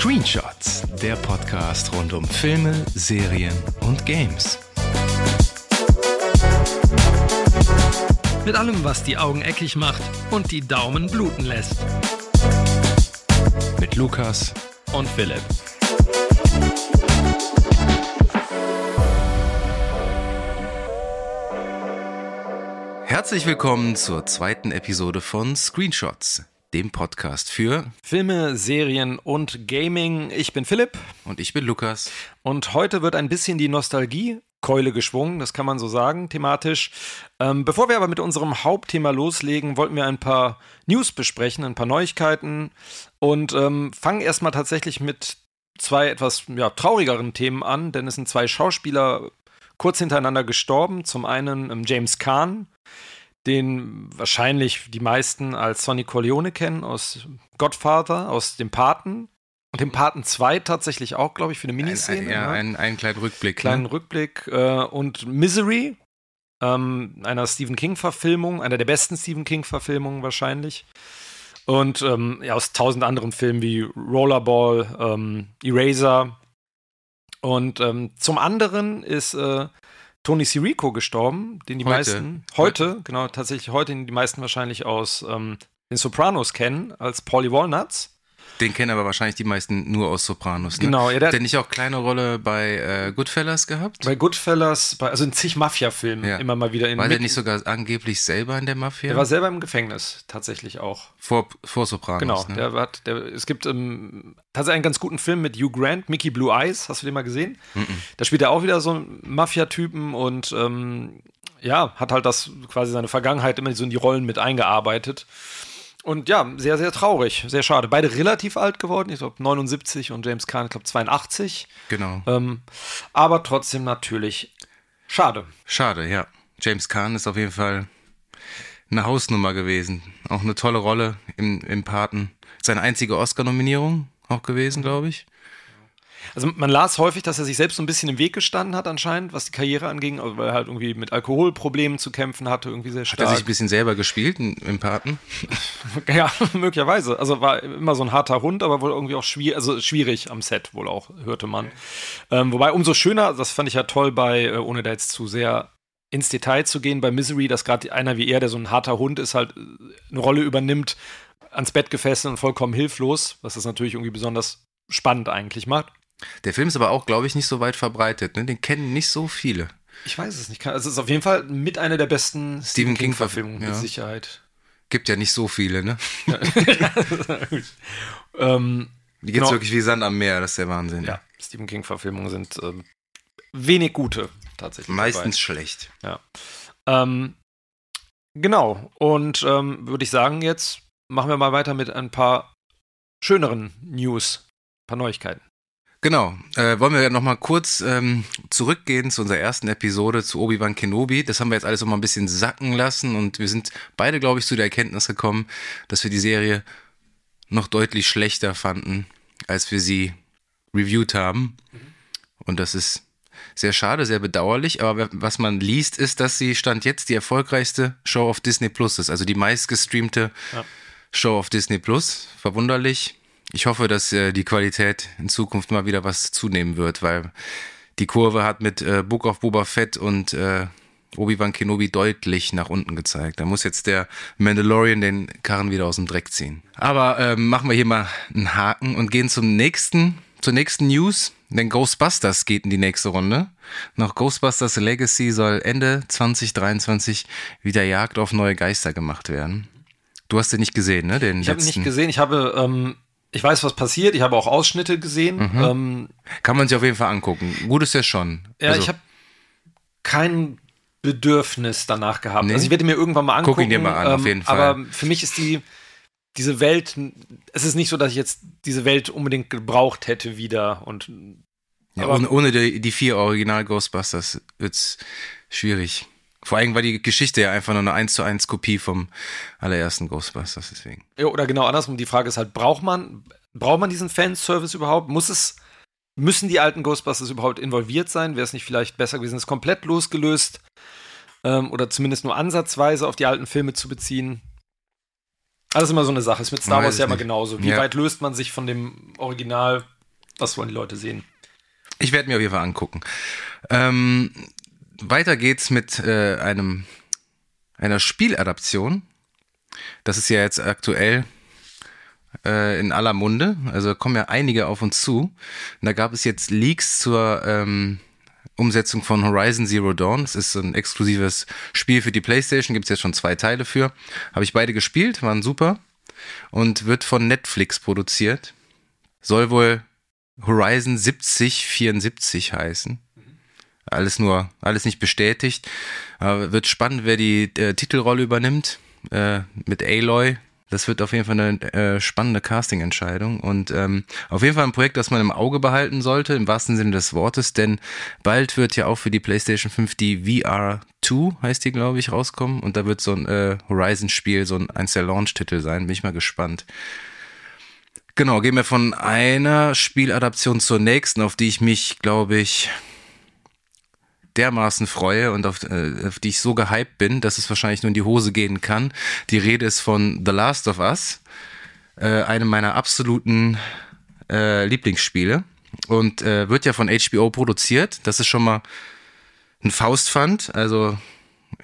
Screenshots, der Podcast rund um Filme, Serien und Games. Mit allem, was die Augen eckig macht und die Daumen bluten lässt. Mit Lukas und Philipp. Herzlich willkommen zur zweiten Episode von Screenshots, dem Podcast für Filme, Serien und Gaming. Ich bin Philipp. Und ich bin Lukas. Und heute wird ein bisschen die Nostalgie Keule geschwungen, das kann man so sagen, thematisch. Ähm, bevor wir aber mit unserem Hauptthema loslegen, wollten wir ein paar News besprechen, ein paar Neuigkeiten und ähm, fangen erstmal tatsächlich mit zwei etwas ja, traurigeren Themen an, denn es sind zwei Schauspieler kurz hintereinander gestorben. Zum einen ähm, James Kahn, den wahrscheinlich die meisten als Sonny Corleone kennen aus Godfather, aus dem Paten. Und dem Paten 2 tatsächlich auch, glaube ich, für eine Miniszene. Ein, ein, ja, ne? einen, einen kleinen Rückblick. Kleinen ne? Rückblick. Äh, und Misery, ähm, einer Stephen King-Verfilmung, einer der besten Stephen King-Verfilmungen wahrscheinlich. Und ähm, ja, aus tausend anderen Filmen wie Rollerball, ähm, Eraser. Und ähm, zum anderen ist äh, Tony Sirico gestorben, den die Heute. meisten heute, genau, tatsächlich heute, den die meisten wahrscheinlich aus ähm, den Sopranos kennen, als Paulie Walnuts. Den kennen aber wahrscheinlich die meisten nur aus Sopranos. Ne? Genau, ja, der Hat der nicht auch kleine Rolle bei äh, Goodfellas gehabt? bei Goodfellas, bei, also in zig Mafia-Filmen Ja. immer mal wieder in War der nicht sogar angeblich selber in der Mafia? Der war selber im Gefängnis, tatsächlich auch. vor, vor Sopranos. Genau, ne? der hat, der, es gibt ähm, tatsächlich einen ganz guten Film mit Hugh Grant, Mickey Blue Eyes, hast du den mal gesehen? Da spielt er auch wieder so einen Mafia-Typen und ähm, ja, hat halt das quasi seine Vergangenheit immer so in die Rollen mit eingearbeitet. Und ja, sehr, sehr traurig, sehr schade. Beide relativ alt geworden, ich glaube 79 und James Caan, ich glaube 82. Genau. Ähm, aber trotzdem natürlich schade. Schade, ja. James Caan ist auf jeden Fall eine Hausnummer gewesen. Auch eine tolle Rolle im, im Paten. Seine einzige Oscar-Nominierung auch gewesen, glaube ich. Also man las häufig, dass er sich selbst so ein bisschen im Weg gestanden hat anscheinend, was die Karriere anging, weil er halt irgendwie mit Alkoholproblemen zu kämpfen hatte, irgendwie sehr Hat stark. er sich ein bisschen selber gespielt im, Paten? ja, möglicherweise. Also war immer so ein harter Hund, aber wohl irgendwie auch schwierig, also schwierig am Set wohl auch, hörte man. Ähm, wobei umso schöner, das fand ich ja toll bei, äh, ohne da jetzt zu sehr ins Detail zu gehen, bei Misery, dass gerade einer wie er, der so ein harter Hund ist, halt äh, eine Rolle übernimmt, ans Bett gefesselt und vollkommen hilflos, was das natürlich irgendwie besonders spannend eigentlich macht. Der Film ist aber auch, glaube ich, nicht so weit verbreitet. Ne? Den kennen nicht so viele. Ich weiß es nicht. Also es ist auf jeden Fall mit einer der besten Stephen King King-Verfilmungen, ja. mit Sicherheit. Gibt ja nicht so viele, ne? ähm, Die gibt's Genau. wirklich wie Sand am Meer, das ist der Wahnsinn. ja, Stephen King-Verfilmungen sind ähm, wenig gute, tatsächlich. Meistens schlecht. dabei. Ja. Ähm, genau. Und ähm, würde ich sagen, jetzt machen wir mal weiter mit ein paar schöneren News, ein paar Neuigkeiten. Genau. Äh, wollen wir nochmal kurz ähm, zurückgehen zu unserer ersten Episode zu Obi-Wan Kenobi. Das haben wir jetzt alles noch mal ein bisschen sacken lassen und wir sind beide, glaube ich, zu der Erkenntnis gekommen, dass wir die Serie noch deutlich schlechter fanden, als wir sie reviewed haben. Und das ist sehr schade, sehr bedauerlich. Aber was man liest, ist, dass sie Stand jetzt die erfolgreichste Show auf Disney Plus ist. Also die meistgestreamte Ja. Show auf Disney Plus. Verwunderlich. Ich hoffe, dass äh, die Qualität in Zukunft mal wieder was zunehmen wird, weil die Kurve hat mit äh, Book of Boba Fett und äh, Obi-Wan Kenobi deutlich nach unten gezeigt. Da muss jetzt der Mandalorian den Karren wieder aus dem Dreck ziehen. Aber ähm, machen wir hier mal einen Haken und gehen zum nächsten, zur nächsten News. Denn Ghostbusters geht in die nächste Runde. Nach Ghostbusters Legacy soll Ende 2023 wieder Jagd auf neue Geister gemacht werden. Du hast den nicht gesehen, ne? Den Ich habe ihn nicht gesehen. Ich habe, ähm, ich weiß, was passiert. Ich habe auch Ausschnitte gesehen. Mhm. Ähm, Kann man sich auf jeden Fall angucken. Gut ist ja schon. ja, Also, ich habe kein Bedürfnis danach gehabt. Nee? Also ich werde mir irgendwann mal angucken. Guck ihn dir mal an, auf jeden Fall. Aber für mich ist die diese Welt, es ist nicht so, dass ich jetzt diese Welt unbedingt gebraucht hätte wieder und ja, aber- ohne, ohne die, die vier Original Ghostbusters wird's schwierig. Vor allem war die Geschichte ja einfach nur eine 1 zu 1 Kopie vom allerersten Ghostbusters, deswegen. Ja, oder genau andersrum. Die Frage ist halt, braucht man, braucht man diesen Fanservice überhaupt? Muss es, müssen die alten Ghostbusters überhaupt involviert sein? Wäre es nicht vielleicht besser gewesen, es komplett losgelöst ähm, oder zumindest nur ansatzweise auf die alten Filme zu beziehen? Alles immer so eine Sache. Ist mit Star Wars ja immer genauso. Wie Ja. weit löst man sich von dem Original? Was wollen die Leute sehen? Ich werde mir auf jeden Fall angucken. Ähm, weiter geht's mit äh, einem einer Spieladaption. Das ist ja jetzt aktuell äh, in aller Munde. Also kommen ja einige auf uns zu. Und da gab es jetzt Leaks zur ähm, Umsetzung von Horizon Zero Dawn. Es ist ein exklusives Spiel für die PlayStation. Gibt es jetzt schon zwei Teile für. Habe ich beide gespielt, waren super. Und wird von Netflix produziert. Soll wohl Horizon 7074 heißen. Alles nur, alles nicht bestätigt. Aber wird spannend, wer die äh, Titelrolle übernimmt. Äh, mit Aloy. Das wird auf jeden Fall eine äh, spannende Casting-Entscheidung. Und ähm, auf jeden Fall ein Projekt, das man im Auge behalten sollte, im wahrsten Sinne des Wortes, denn bald wird ja auch für die PlayStation 5 die VR2, heißt die, glaube ich, rauskommen. Und da wird so ein äh, Horizon-Spiel, so ein eins der Launch-Titel sein. Bin ich mal gespannt. Genau, gehen wir von einer Spieladaption zur nächsten, auf die ich mich, glaube ich, dermaßen freue und auf, äh, auf die ich so gehypt bin, dass es wahrscheinlich nur in die Hose gehen kann. Die Rede ist von The Last of Us, äh, einem meiner absoluten äh, Lieblingsspiele und äh, wird ja von HBO produziert. Das ist schon mal ein Faustpfand, also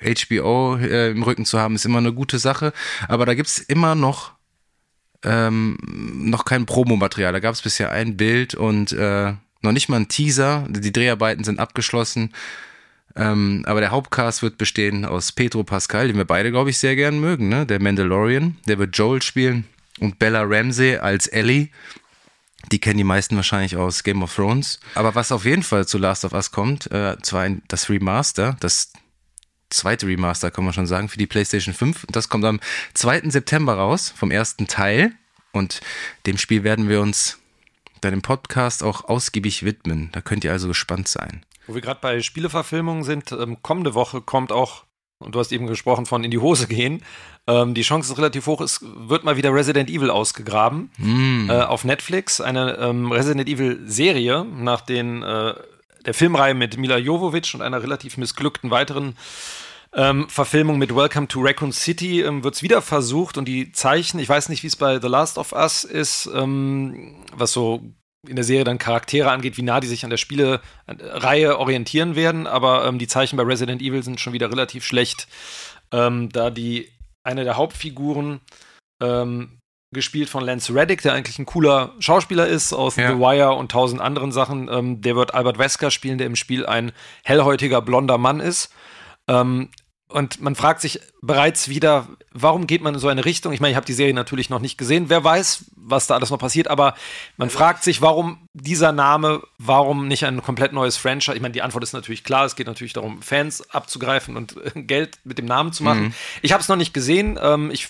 HBO äh, im Rücken zu haben, ist immer eine gute Sache. Aber da gibt's immer noch ähm, noch kein Promomaterial. Da gab es bisher ein Bild und äh, noch nicht mal ein Teaser. Die Dreharbeiten sind abgeschlossen. Ähm, aber der Hauptcast wird bestehen aus Pedro Pascal, den wir beide, glaube ich, sehr gern mögen, ne? Der Mandalorian, der wird Joel spielen und Bella Ramsey als Ellie. Die kennen die meisten wahrscheinlich aus Game of Thrones. Aber was auf jeden Fall zu Last of Us kommt, äh, zwar das Remaster, das zweite Remaster, kann man schon sagen, für die PlayStation 5. Das kommt am 2. September raus, vom ersten Teil. Und dem Spiel werden wir uns dann im Podcast auch ausgiebig widmen. Da könnt ihr also gespannt sein. Wo wir gerade bei Spieleverfilmungen sind, ähm, kommende Woche kommt auch, und du hast eben gesprochen von in die Hose gehen, ähm, die Chance ist relativ hoch, es wird mal wieder Resident Evil ausgegraben Mm. äh, auf Netflix, eine ähm, Resident Evil Serie nach den äh, der Filmreihe mit Mila Jovovich und einer relativ missglückten weiteren ähm, Verfilmung mit Welcome to Raccoon City ähm, wird es wieder versucht und die Zeichen, ich weiß nicht, wie es bei The Last of Us ist, ähm, was so in der Serie dann Charaktere angeht, wie nah die sich an der Spielereihe orientieren werden, aber ähm, die Zeichen bei Resident Evil sind schon wieder relativ schlecht, ähm, da die eine der Hauptfiguren ähm, gespielt von Lance Reddick, der eigentlich ein cooler Schauspieler ist aus Ja. The Wire und tausend anderen Sachen. Ähm, der wird Albert Wesker spielen, der im Spiel ein hellhäutiger blonder Mann ist. Ähm, und man fragt sich bereits wieder, warum geht man in so eine Richtung? Ich meine, ich habe die Serie natürlich noch nicht gesehen. Wer weiß, was da alles noch passiert, aber man fragt sich, warum dieser Name, warum nicht ein komplett neues Franchise? Ich meine, die Antwort ist natürlich klar. Es geht natürlich darum, Fans abzugreifen und äh, Geld mit dem Namen zu machen. Ich habe es noch nicht gesehen. Ähm, ich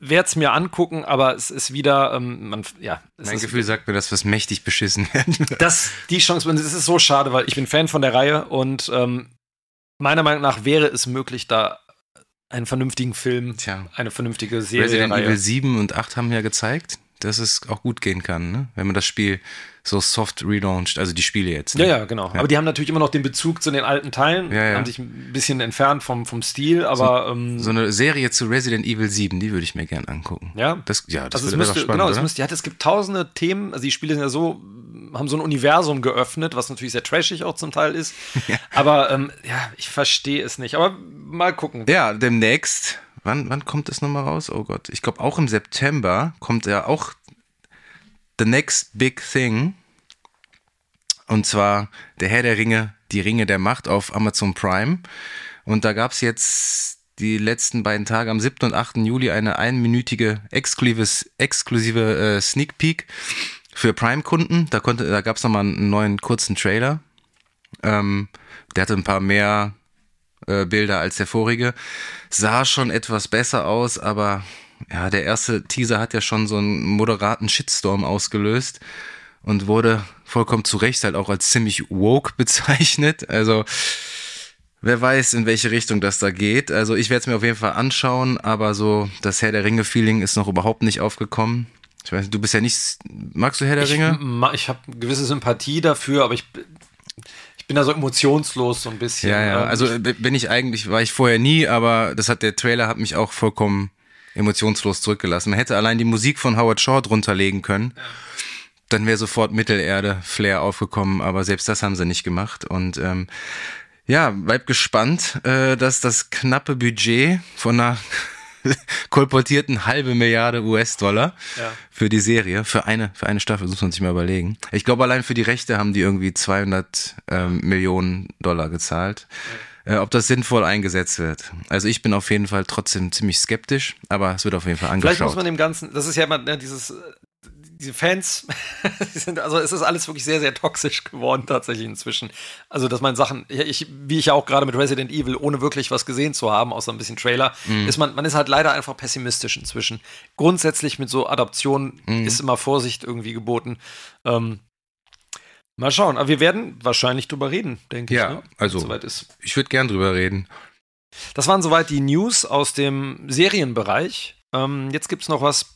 werde es mir angucken, aber es ist wieder, ähm, man, ja, es Mein ist, Gefühl sagt mir, dass wir es mächtig beschissen werden. das, die Chance, es ist so schade, weil ich bin Fan von der Reihe und ähm, meiner Meinung nach wäre es möglich, da einen vernünftigen Film, Tja. eine vernünftige Serie. Resident Reihe. Evil 7 und 8 haben ja gezeigt, dass es auch gut gehen kann, ne? wenn man das Spiel so soft relauncht, also die Spiele jetzt. Ne? Ja, ja, genau. Aber die haben natürlich immer noch den Bezug zu den alten Teilen, Ja, ja. haben sich ein bisschen entfernt vom, vom Stil, aber ähm, So eine Serie zu Resident Evil 7, die würde ich mir gern angucken. Ja. Das, ja, das also es müsste, spannend, genau, es müsste, ja, es gibt tausende Themen, also die Spiele sind ja so, haben so ein Universum geöffnet, was natürlich sehr trashig auch zum Teil ist. Aber ähm, ja, ich verstehe es nicht. Aber mal gucken. Ja, demnächst. Wann, wann kommt es nochmal raus? Oh Gott. Ich glaube, auch im September kommt ja auch The Next Big Thing. Und zwar Der Herr der Ringe, die Ringe der Macht auf Amazon Prime. Und da gab es jetzt die letzten beiden Tage, am 7. und 8. Juli, eine einminütige exklusives, exklusive äh, Sneak Peek für Prime-Kunden. Da, da gab es nochmal einen neuen kurzen Trailer. Ähm, der hatte ein paar mehr äh, Bilder als der vorige. Sah schon etwas besser aus, aber ja, der erste Teaser hat ja schon so einen moderaten Shitstorm ausgelöst und wurde vollkommen zu Recht halt auch als ziemlich woke bezeichnet. Also wer weiß, in welche Richtung das da geht. Also ich werde es mir auf jeden Fall anschauen, aber so das Herr der Ringe-Feeling ist noch überhaupt nicht aufgekommen. Ich weiß, du bist ja nicht, magst du Herr der Ich, Ringe? ich habe gewisse Sympathie dafür, aber ich, ich bin da so emotionslos so ein bisschen. Ja, ja. Ähm, Also bin ich eigentlich, war ich vorher nie, aber das hat der Trailer hat mich auch vollkommen emotionslos zurückgelassen. Man hätte allein die Musik von Howard Shaw drunter legen können. Ja. Dann wäre sofort Mittelerde-Flair aufgekommen, aber selbst das haben sie nicht gemacht. Und ähm, ja, bleib gespannt, äh, dass das knappe Budget von einer kolportierten halbe Milliarde US-Dollar ja. für die Serie, für eine, für eine Staffel, muss man sich mal überlegen. Ich glaube, allein für die Rechte haben die irgendwie 200 ähm, Millionen Dollar gezahlt. Ja. Äh, ob das sinnvoll eingesetzt wird. Also ich bin auf jeden Fall trotzdem ziemlich skeptisch, aber es wird auf jeden Fall angeschaut. Vielleicht muss man dem Ganzen, das ist ja immer ne, dieses diese Fans, die sind, also es ist alles wirklich sehr, sehr toxisch geworden tatsächlich inzwischen. Also, dass man Sachen, ich, wie ich ja auch gerade mit Resident Evil, ohne wirklich was gesehen zu haben, außer ein bisschen Trailer, mm. ist man, man ist halt leider einfach pessimistisch inzwischen. Grundsätzlich mit so Adaptionen mm. ist immer Vorsicht irgendwie geboten. Ähm, mal schauen, aber wir werden wahrscheinlich drüber reden, denke ja, ich. Ja, ne? also soweit ist. ich würde gern drüber reden. Das waren soweit die News aus dem Serienbereich. Ähm, jetzt gibt es noch was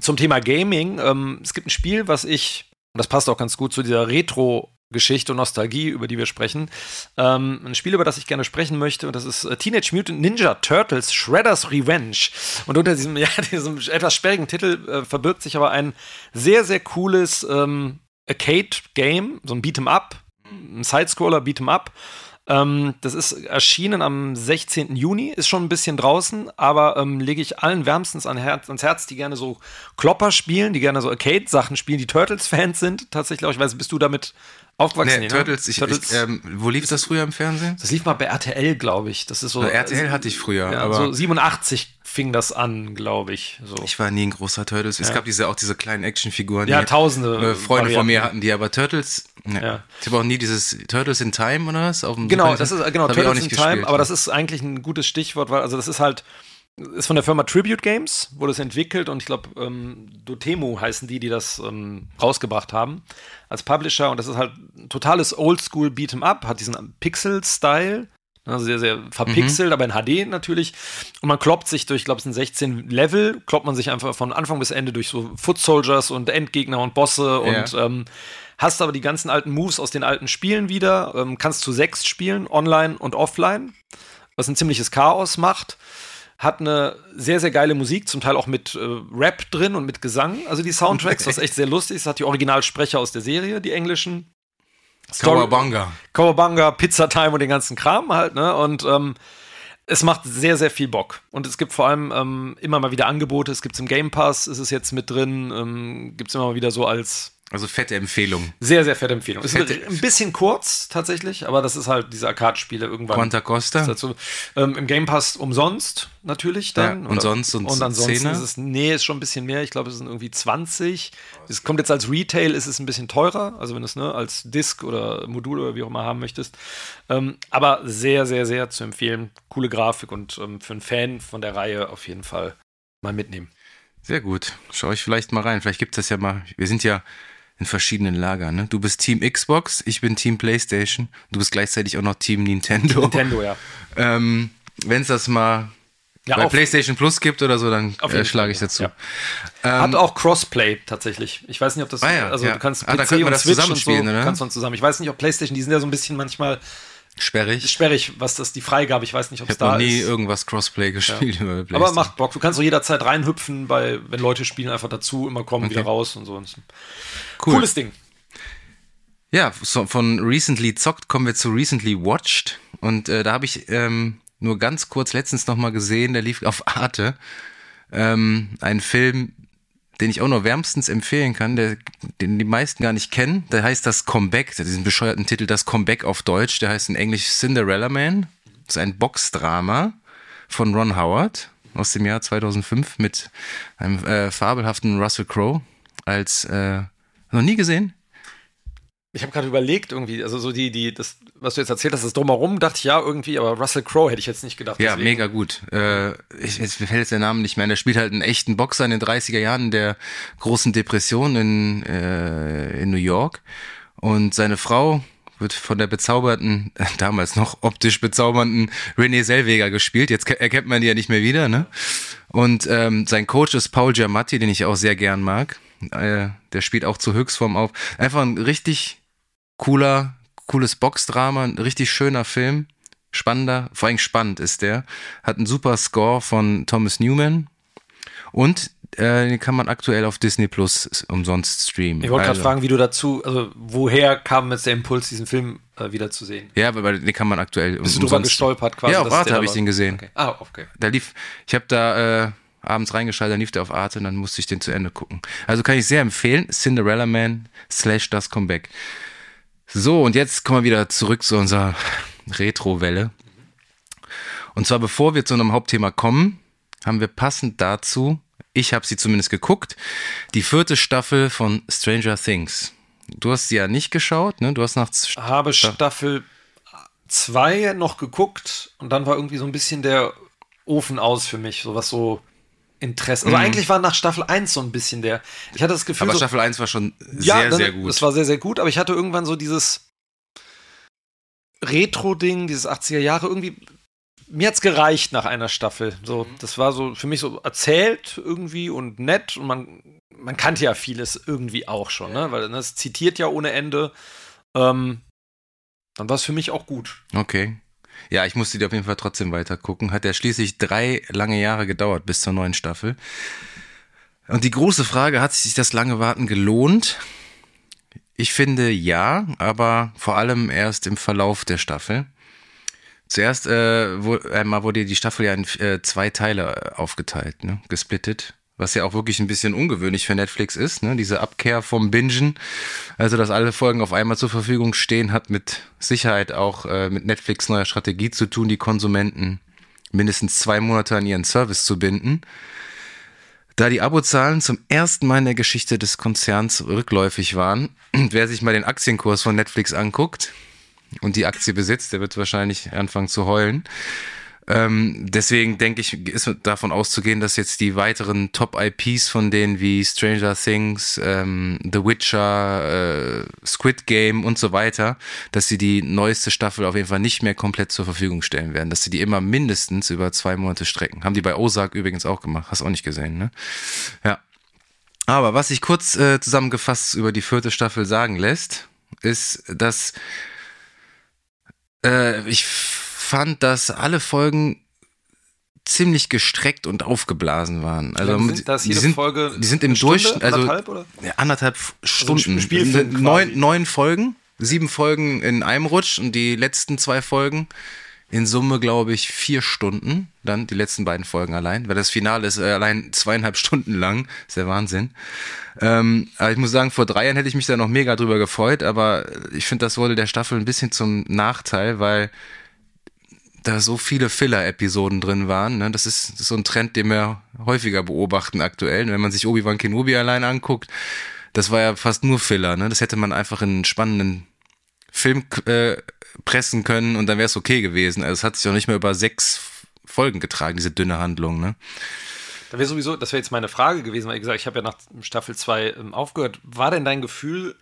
zum Thema Gaming. Ähm, es gibt ein Spiel, was ich, und das passt auch ganz gut zu dieser Retro- Geschichte und Nostalgie, über die wir sprechen. Ähm, ein Spiel, über das ich gerne sprechen möchte, und das ist äh, Teenage Mutant Ninja Turtles Shredder's Revenge. Und unter diesem, ja, diesem etwas sperrigen Titel äh, verbirgt sich aber ein sehr, sehr cooles ähm, Arcade-Game, so ein Beat'em Up, ein Sidescroller Beat'em Up. Ähm, das ist erschienen am 16. Juni, ist schon ein bisschen draußen, aber ähm, lege ich allen wärmstens an Herz, ans Herz, die gerne so Klopper spielen, die gerne so Arcade-Sachen spielen, die Turtles-Fans sind. Tatsächlich, ich weiß, bist du damit aufgewachsen? Nee, Turtles, ich, Turtles. Ich, ähm, wo lief das früher im Fernsehen? Das lief mal bei RTL, glaube ich. Das ist so. RTL hatte ich früher, ja, aber so 87 fing das an, glaube ich. So. Ich war nie ein großer Turtles. Es ja. gab diese auch diese kleinen Actionfiguren. Ja, tausende. Äh, Freunde Varianten. von mir hatten die, aber Turtles. Ne. Ja. Ich habe auch nie dieses Turtles in Time oder was? Auf dem genau, das ist genau das Turtles in Time. Gespielt. Aber das ist eigentlich ein gutes Stichwort, weil also das ist halt ist von der Firma Tribute Games, wurde es entwickelt und ich glaube, ähm, Dotemu heißen die, die das ähm, rausgebracht haben als Publisher und das ist halt ein totales Oldschool Beat'em Up, hat diesen Pixel-Style, also sehr, sehr verpixelt, mhm. aber in HD natürlich. Und man kloppt sich durch, ich glaube, es sind 16 Level, kloppt man sich einfach von Anfang bis Ende durch so Foot Soldiers und Endgegner und Bosse ja. und ähm, hast aber die ganzen alten Moves aus den alten Spielen wieder, ähm, kannst zu sechs spielen, online und offline, was ein ziemliches Chaos macht hat eine sehr, sehr geile Musik, zum Teil auch mit äh, Rap drin und mit Gesang. Also die Soundtracks, was echt sehr lustig ist, hat die Originalsprecher aus der Serie, die englischen. Kawabanga. Kawabanga, Pizza Time und den ganzen Kram halt, ne? Und ähm, es macht sehr, sehr viel Bock. Und es gibt vor allem ähm, immer mal wieder Angebote. Es gibt es im Game Pass, ist es jetzt mit drin, ähm, gibt es immer mal wieder so als also fette Empfehlung. Sehr, sehr fette Empfehlung. Fette. Ist ein bisschen kurz tatsächlich, aber das ist halt diese Arcade-Spiele irgendwann. Quanta Costa? Dazu, ähm, Im Game Pass umsonst natürlich dann. Ja, und sonst und, und ansonsten Szene? ist es, nee, ist schon ein bisschen mehr. Ich glaube, es sind irgendwie 20. Es kommt jetzt als Retail, ist es ein bisschen teurer, also wenn du es ne, als Disk oder Modul oder wie auch immer haben möchtest. Ähm, aber sehr, sehr, sehr zu empfehlen. Coole Grafik und ähm, für einen Fan von der Reihe auf jeden Fall mal mitnehmen. Sehr gut. Schau ich vielleicht mal rein. Vielleicht gibt es das ja mal. Wir sind ja in verschiedenen Lagern. Ne? Du bist Team Xbox, ich bin Team PlayStation. Du bist gleichzeitig auch noch Team Nintendo. Nintendo, ja. ähm, Wenn es das mal ja, bei PlayStation Plus gibt oder so, dann äh, schlage ich dazu. Ja. Ähm, Hat auch Crossplay tatsächlich. Ich weiß nicht, ob das, ah ja, also ja. du kannst ah, PC und das Switch und so, oder? kannst man zusammen. Ich weiß nicht, ob PlayStation, die sind ja so ein bisschen manchmal Sperrig. Sperrig, was das die Freigabe, ich weiß nicht, ob es da ist. Ich habe nie irgendwas Crossplay gespielt. Ja. Aber macht Bock. Du kannst so jederzeit reinhüpfen, bei, wenn Leute spielen, einfach dazu, immer kommen, okay. wieder raus und so. Cool. Cooles Ding. Ja, so von Recently Zockt kommen wir zu Recently Watched. Und äh, da habe ich ähm, nur ganz kurz letztens nochmal gesehen, der lief auf Arte. Ähm, ein Film, den ich auch nur wärmstens empfehlen kann, der, den die meisten gar nicht kennen. Der heißt das Comeback, diesen bescheuerten Titel, das Comeback auf Deutsch. Der heißt in Englisch Cinderella Man. Das ist ein Boxdrama von Ron Howard aus dem Jahr 2005 mit einem äh, fabelhaften Russell Crowe als äh, noch nie gesehen? Ich habe gerade überlegt, irgendwie, also so die, die, das, was du jetzt erzählt hast, das drumherum, dachte ich ja irgendwie, aber Russell Crowe hätte ich jetzt nicht gedacht. Ja, deswegen. mega gut. Äh, ich, jetzt fällt jetzt der Name nicht mehr. Der spielt halt einen echten Boxer in den 30er Jahren der großen Depression in, äh, in New York. Und seine Frau wird von der bezauberten, damals noch optisch bezaubernden René Selweger gespielt. Jetzt erkennt man die ja nicht mehr wieder, ne? Und ähm, sein Coach ist Paul Giamatti, den ich auch sehr gern mag. Äh, der spielt auch zur Höchstform auf. Einfach ein richtig cooler, cooles Boxdrama, ein richtig schöner Film. Spannender, vor allem spannend ist der. Hat einen super Score von Thomas Newman. Und äh, den kann man aktuell auf Disney Plus umsonst streamen. Ich wollte also, gerade fragen, wie du dazu, also woher kam jetzt der Impuls, diesen Film äh, wieder zu sehen? Ja, aber den kann man aktuell Bist umsonst. du drüber gestolpert quasi? Ja, auf Arte habe ich den gesehen. Okay. Ah, okay. Da lief, ich habe da äh, abends reingeschaltet, dann lief der auf Arte und dann musste ich den zu Ende gucken. Also kann ich sehr empfehlen, Cinderella Man slash Das Comeback. So, und jetzt kommen wir wieder zurück zu unserer Retro-Welle. Und zwar bevor wir zu einem Hauptthema kommen, haben wir passend dazu, ich habe sie zumindest geguckt, die vierte Staffel von Stranger Things. Du hast sie ja nicht geschaut, ne? Du hast nach habe Staffel 2 noch geguckt und dann war irgendwie so ein bisschen der Ofen aus für mich, so was so Interesse. Also mhm. eigentlich war nach Staffel 1 so ein bisschen der. Ich hatte das Gefühl. Aber so, Staffel 1 war schon sehr, ja, dann, sehr gut. Es war sehr, sehr gut, aber ich hatte irgendwann so dieses Retro-Ding, dieses 80er Jahre, irgendwie mir hat's gereicht nach einer Staffel. So, mhm. das war so für mich so erzählt irgendwie und nett und man, man kannte ja vieles irgendwie auch schon, ne? Weil das zitiert ja ohne Ende. Ähm, dann war es für mich auch gut. Okay. Ja, ich musste die auf jeden Fall trotzdem weiter gucken. Hat ja schließlich drei lange Jahre gedauert bis zur neuen Staffel. Und die große Frage, hat sich das lange Warten gelohnt? Ich finde ja, aber vor allem erst im Verlauf der Staffel. Zuerst äh, wo, einmal wurde die Staffel ja in äh, zwei Teile aufgeteilt, ne? gesplittet. Was ja auch wirklich ein bisschen ungewöhnlich für Netflix ist, ne? Diese Abkehr vom Bingen. Also, dass alle Folgen auf einmal zur Verfügung stehen, hat mit Sicherheit auch äh, mit Netflix neuer Strategie zu tun, die Konsumenten mindestens zwei Monate an ihren Service zu binden. Da die Abozahlen zum ersten Mal in der Geschichte des Konzerns rückläufig waren, wer sich mal den Aktienkurs von Netflix anguckt, und die Aktie besitzt, der wird wahrscheinlich anfangen zu heulen. Ähm, deswegen denke ich, ist davon auszugehen, dass jetzt die weiteren Top-IPs von denen wie Stranger Things, ähm, The Witcher, äh, Squid Game und so weiter, dass sie die neueste Staffel auf jeden Fall nicht mehr komplett zur Verfügung stellen werden, dass sie die immer mindestens über zwei Monate strecken. Haben die bei Ozark übrigens auch gemacht, hast auch nicht gesehen, ne? Ja. Aber was sich kurz äh, zusammengefasst über die vierte Staffel sagen lässt, ist, dass äh, ich fand, dass alle Folgen ziemlich gestreckt und aufgeblasen waren. Also sind das jede die sind, Folge die sind im Durchschnitt also anderthalb, oder? Ja, anderthalb Stunden. Also neun, neun Folgen, sieben Folgen in einem Rutsch und die letzten zwei Folgen in Summe, glaube ich, vier Stunden. Dann die letzten beiden Folgen allein, weil das Finale ist äh, allein zweieinhalb Stunden lang. Ist der Wahnsinn. Ähm, aber ich muss sagen, vor drei Jahren hätte ich mich da noch mega drüber gefreut, aber ich finde, das wurde der Staffel ein bisschen zum Nachteil, weil da so viele Filler-Episoden drin waren. Ne? Das, ist, das ist so ein Trend, den wir häufiger beobachten aktuell. Wenn man sich Obi-Wan Kenobi allein anguckt, das war ja fast nur Filler. Ne? Das hätte man einfach in einen spannenden Film äh, pressen können und dann wäre es okay gewesen. Also es hat sich auch nicht mehr über sechs Folgen getragen, diese dünne Handlung. Ne? Da wäre sowieso, das wäre jetzt meine Frage gewesen, weil ich gesagt, ich habe ja nach Staffel 2 ähm, aufgehört. War denn dein Gefühl,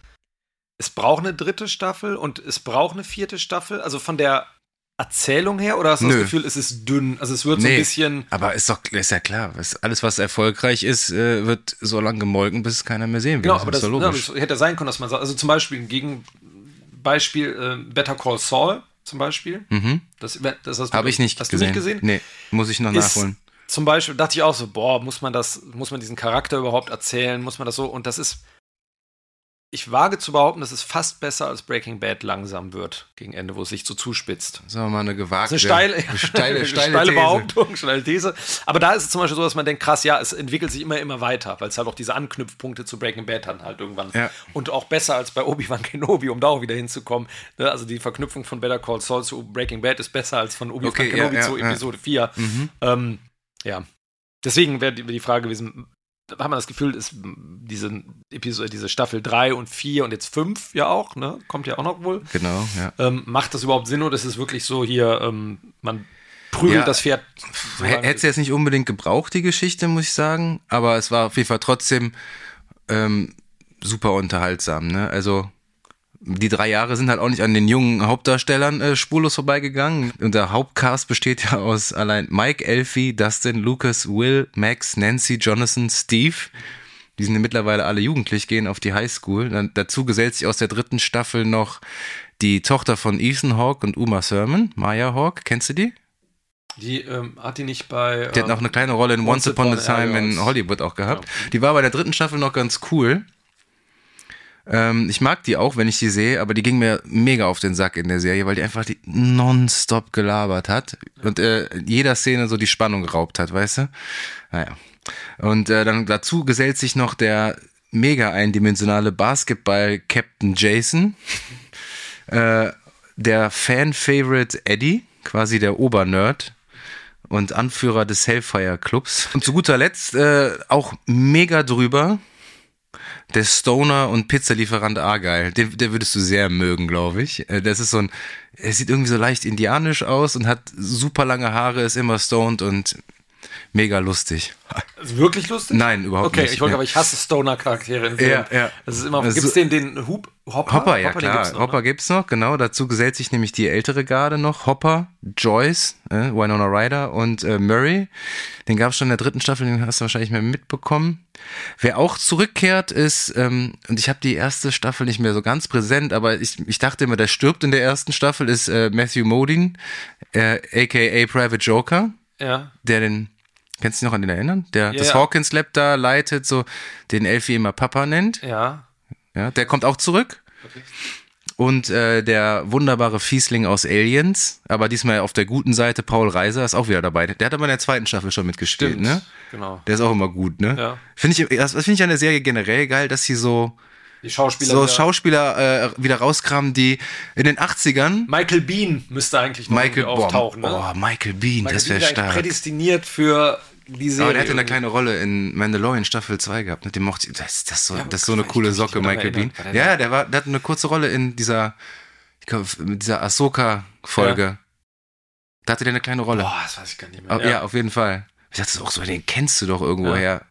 es braucht eine dritte Staffel und es braucht eine vierte Staffel? Also von der Erzählung her oder hast du Nö. das Gefühl, es ist dünn? Also es wird nee, so ein bisschen. Aber ist doch ist ja klar, alles was erfolgreich ist, äh, wird so lange gemolken, bis es keiner mehr sehen will. Genau, das aber das, logisch. Ja, hätte sein können, dass man sagt, also zum Beispiel gegen Beispiel äh, Better Call Saul zum Beispiel. Mhm. Das, das habe ich nicht hast gesehen. du nicht gesehen? Nee, muss ich noch ist, nachholen zum Beispiel dachte ich auch so, boah, muss man das, muss man diesen Charakter überhaupt erzählen, muss man das so, und das ist, ich wage zu behaupten, dass es fast besser als Breaking Bad langsam wird gegen Ende, wo es sich so zuspitzt. Sagen wir mal eine gewagte, eine steile, eine steile, steile, steile Behauptung, steile These. Aber da ist es zum Beispiel so, dass man denkt, krass, ja, es entwickelt sich immer, immer weiter, weil es halt auch diese Anknüpfpunkte zu Breaking Bad hat halt irgendwann. Ja. Und auch besser als bei Obi-Wan Kenobi, um da auch wieder hinzukommen. Ne, also die Verknüpfung von Better Call Saul zu Breaking Bad ist besser als von Obi-Wan okay, Kenobi ja, ja, zu Episode 4. Mhm. Ähm, ja, Deswegen wäre die, die Frage gewesen, hat man das Gefühl, ist diese Episode, diese Staffel 3 und 4 und jetzt 5 ja auch, ne? Kommt ja auch noch wohl. Genau, ja. Ähm, macht das überhaupt Sinn oder ist es wirklich so hier, ähm, man prügelt ja, das Pferd? Hätte es jetzt nicht unbedingt gebraucht, die Geschichte, muss ich sagen, aber es war auf jeden Fall trotzdem ähm, super unterhaltsam, ne? Also die drei Jahre sind halt auch nicht an den jungen Hauptdarstellern äh, spurlos vorbeigegangen. Und der Hauptcast besteht ja aus allein Mike, Elfie, Dustin, Lucas, Will, Max, Nancy, Jonathan, Steve. Die sind ja mittlerweile alle jugendlich, gehen auf die Highschool. Dann, dazu gesellt sich aus der dritten Staffel noch die Tochter von Ethan Hawke und Uma Thurman, Maya Hawke. Kennst du die? Die ähm, hat die nicht bei. Die hat noch eine kleine Rolle in Once, Upon a Time in Hollywood auch gehabt. Ja. Die war bei der dritten Staffel noch ganz cool. Ähm, ich mag die auch, wenn ich die sehe, aber die ging mir mega auf den Sack in der Serie, weil die einfach die nonstop gelabert hat und äh, jeder Szene so die Spannung geraubt hat, weißt du? Naja. Und äh, dann dazu gesellt sich noch der mega eindimensionale Basketball-Captain Jason, äh, der Fan-Favorite Eddie, quasi der Obernerd und Anführer des Hellfire Clubs. Und zu guter Letzt äh, auch mega drüber der Stoner und Pizzalieferant Argyle, den, der würdest du sehr mögen, glaube ich. Äh, das ist so ein, er sieht irgendwie so leicht indianisch aus und hat super lange Haare, ist immer stoned und mega lustig. Also wirklich lustig? Nein, überhaupt okay, nicht. Okay, ich wollte, ja. aber ich hasse Stoner-Charaktere in Filmen. Ja, ja. Das ist immer, also, gibt's den, den Hub, Hopper? Hopper, ja Hopper, klar. Gibt's noch, Hopper ne? gibt's noch, genau. Dazu gesellt sich nämlich die ältere Garde noch. Hopper, Joyce, äh, Winona Ryder und äh, Murray. Den gab's schon in der dritten Staffel, den hast du wahrscheinlich mehr mitbekommen. Wer auch zurückkehrt ist, ähm, und ich habe die erste Staffel nicht mehr so ganz präsent, aber ich, ich dachte immer, der stirbt in der ersten Staffel, ist äh, Matthew Modine, äh, aka Private Joker. Ja. Der den Kennst du dich noch an den erinnern? Der Ja, das ja. Hawkins Lab da leitet, so den Elfie immer Papa nennt. Ja. Ja, der kommt auch zurück. Und äh, der wunderbare Fiesling aus Aliens, aber diesmal auf der guten Seite, Paul Reiser, ist auch wieder dabei. Der hat aber in der zweiten Staffel schon mitgespielt, Stimmt. ne? Genau. Der ist auch immer gut, ne? Ja. Finde ich, das finde ich an der Serie generell geil, dass sie so, Die Schauspieler. so wieder- Schauspieler äh, wieder rauskramen, die in den 80ern Michael Bean müsste eigentlich noch Michael auftauchen, ne? oh, Michael Bean, Michael das wäre stark. prädestiniert für die Serie. Aber der hatte eine kleine Rolle in Mandalorian Staffel 2 gehabt. Ne? Den mochte das, das, so, Ja, das ist so eine coole Socke, Michael Bean. erinnern. Ja, der, war, der hatte eine kurze Rolle in dieser, ich glaube, mit dieser Ahsoka-Folge. Da hatte der eine kleine Rolle. Boah, das weiß ich gar nicht mehr. Oh, ja. auf jeden Fall. Ich dachte auch so, den kennst du doch irgendwo Ja. her.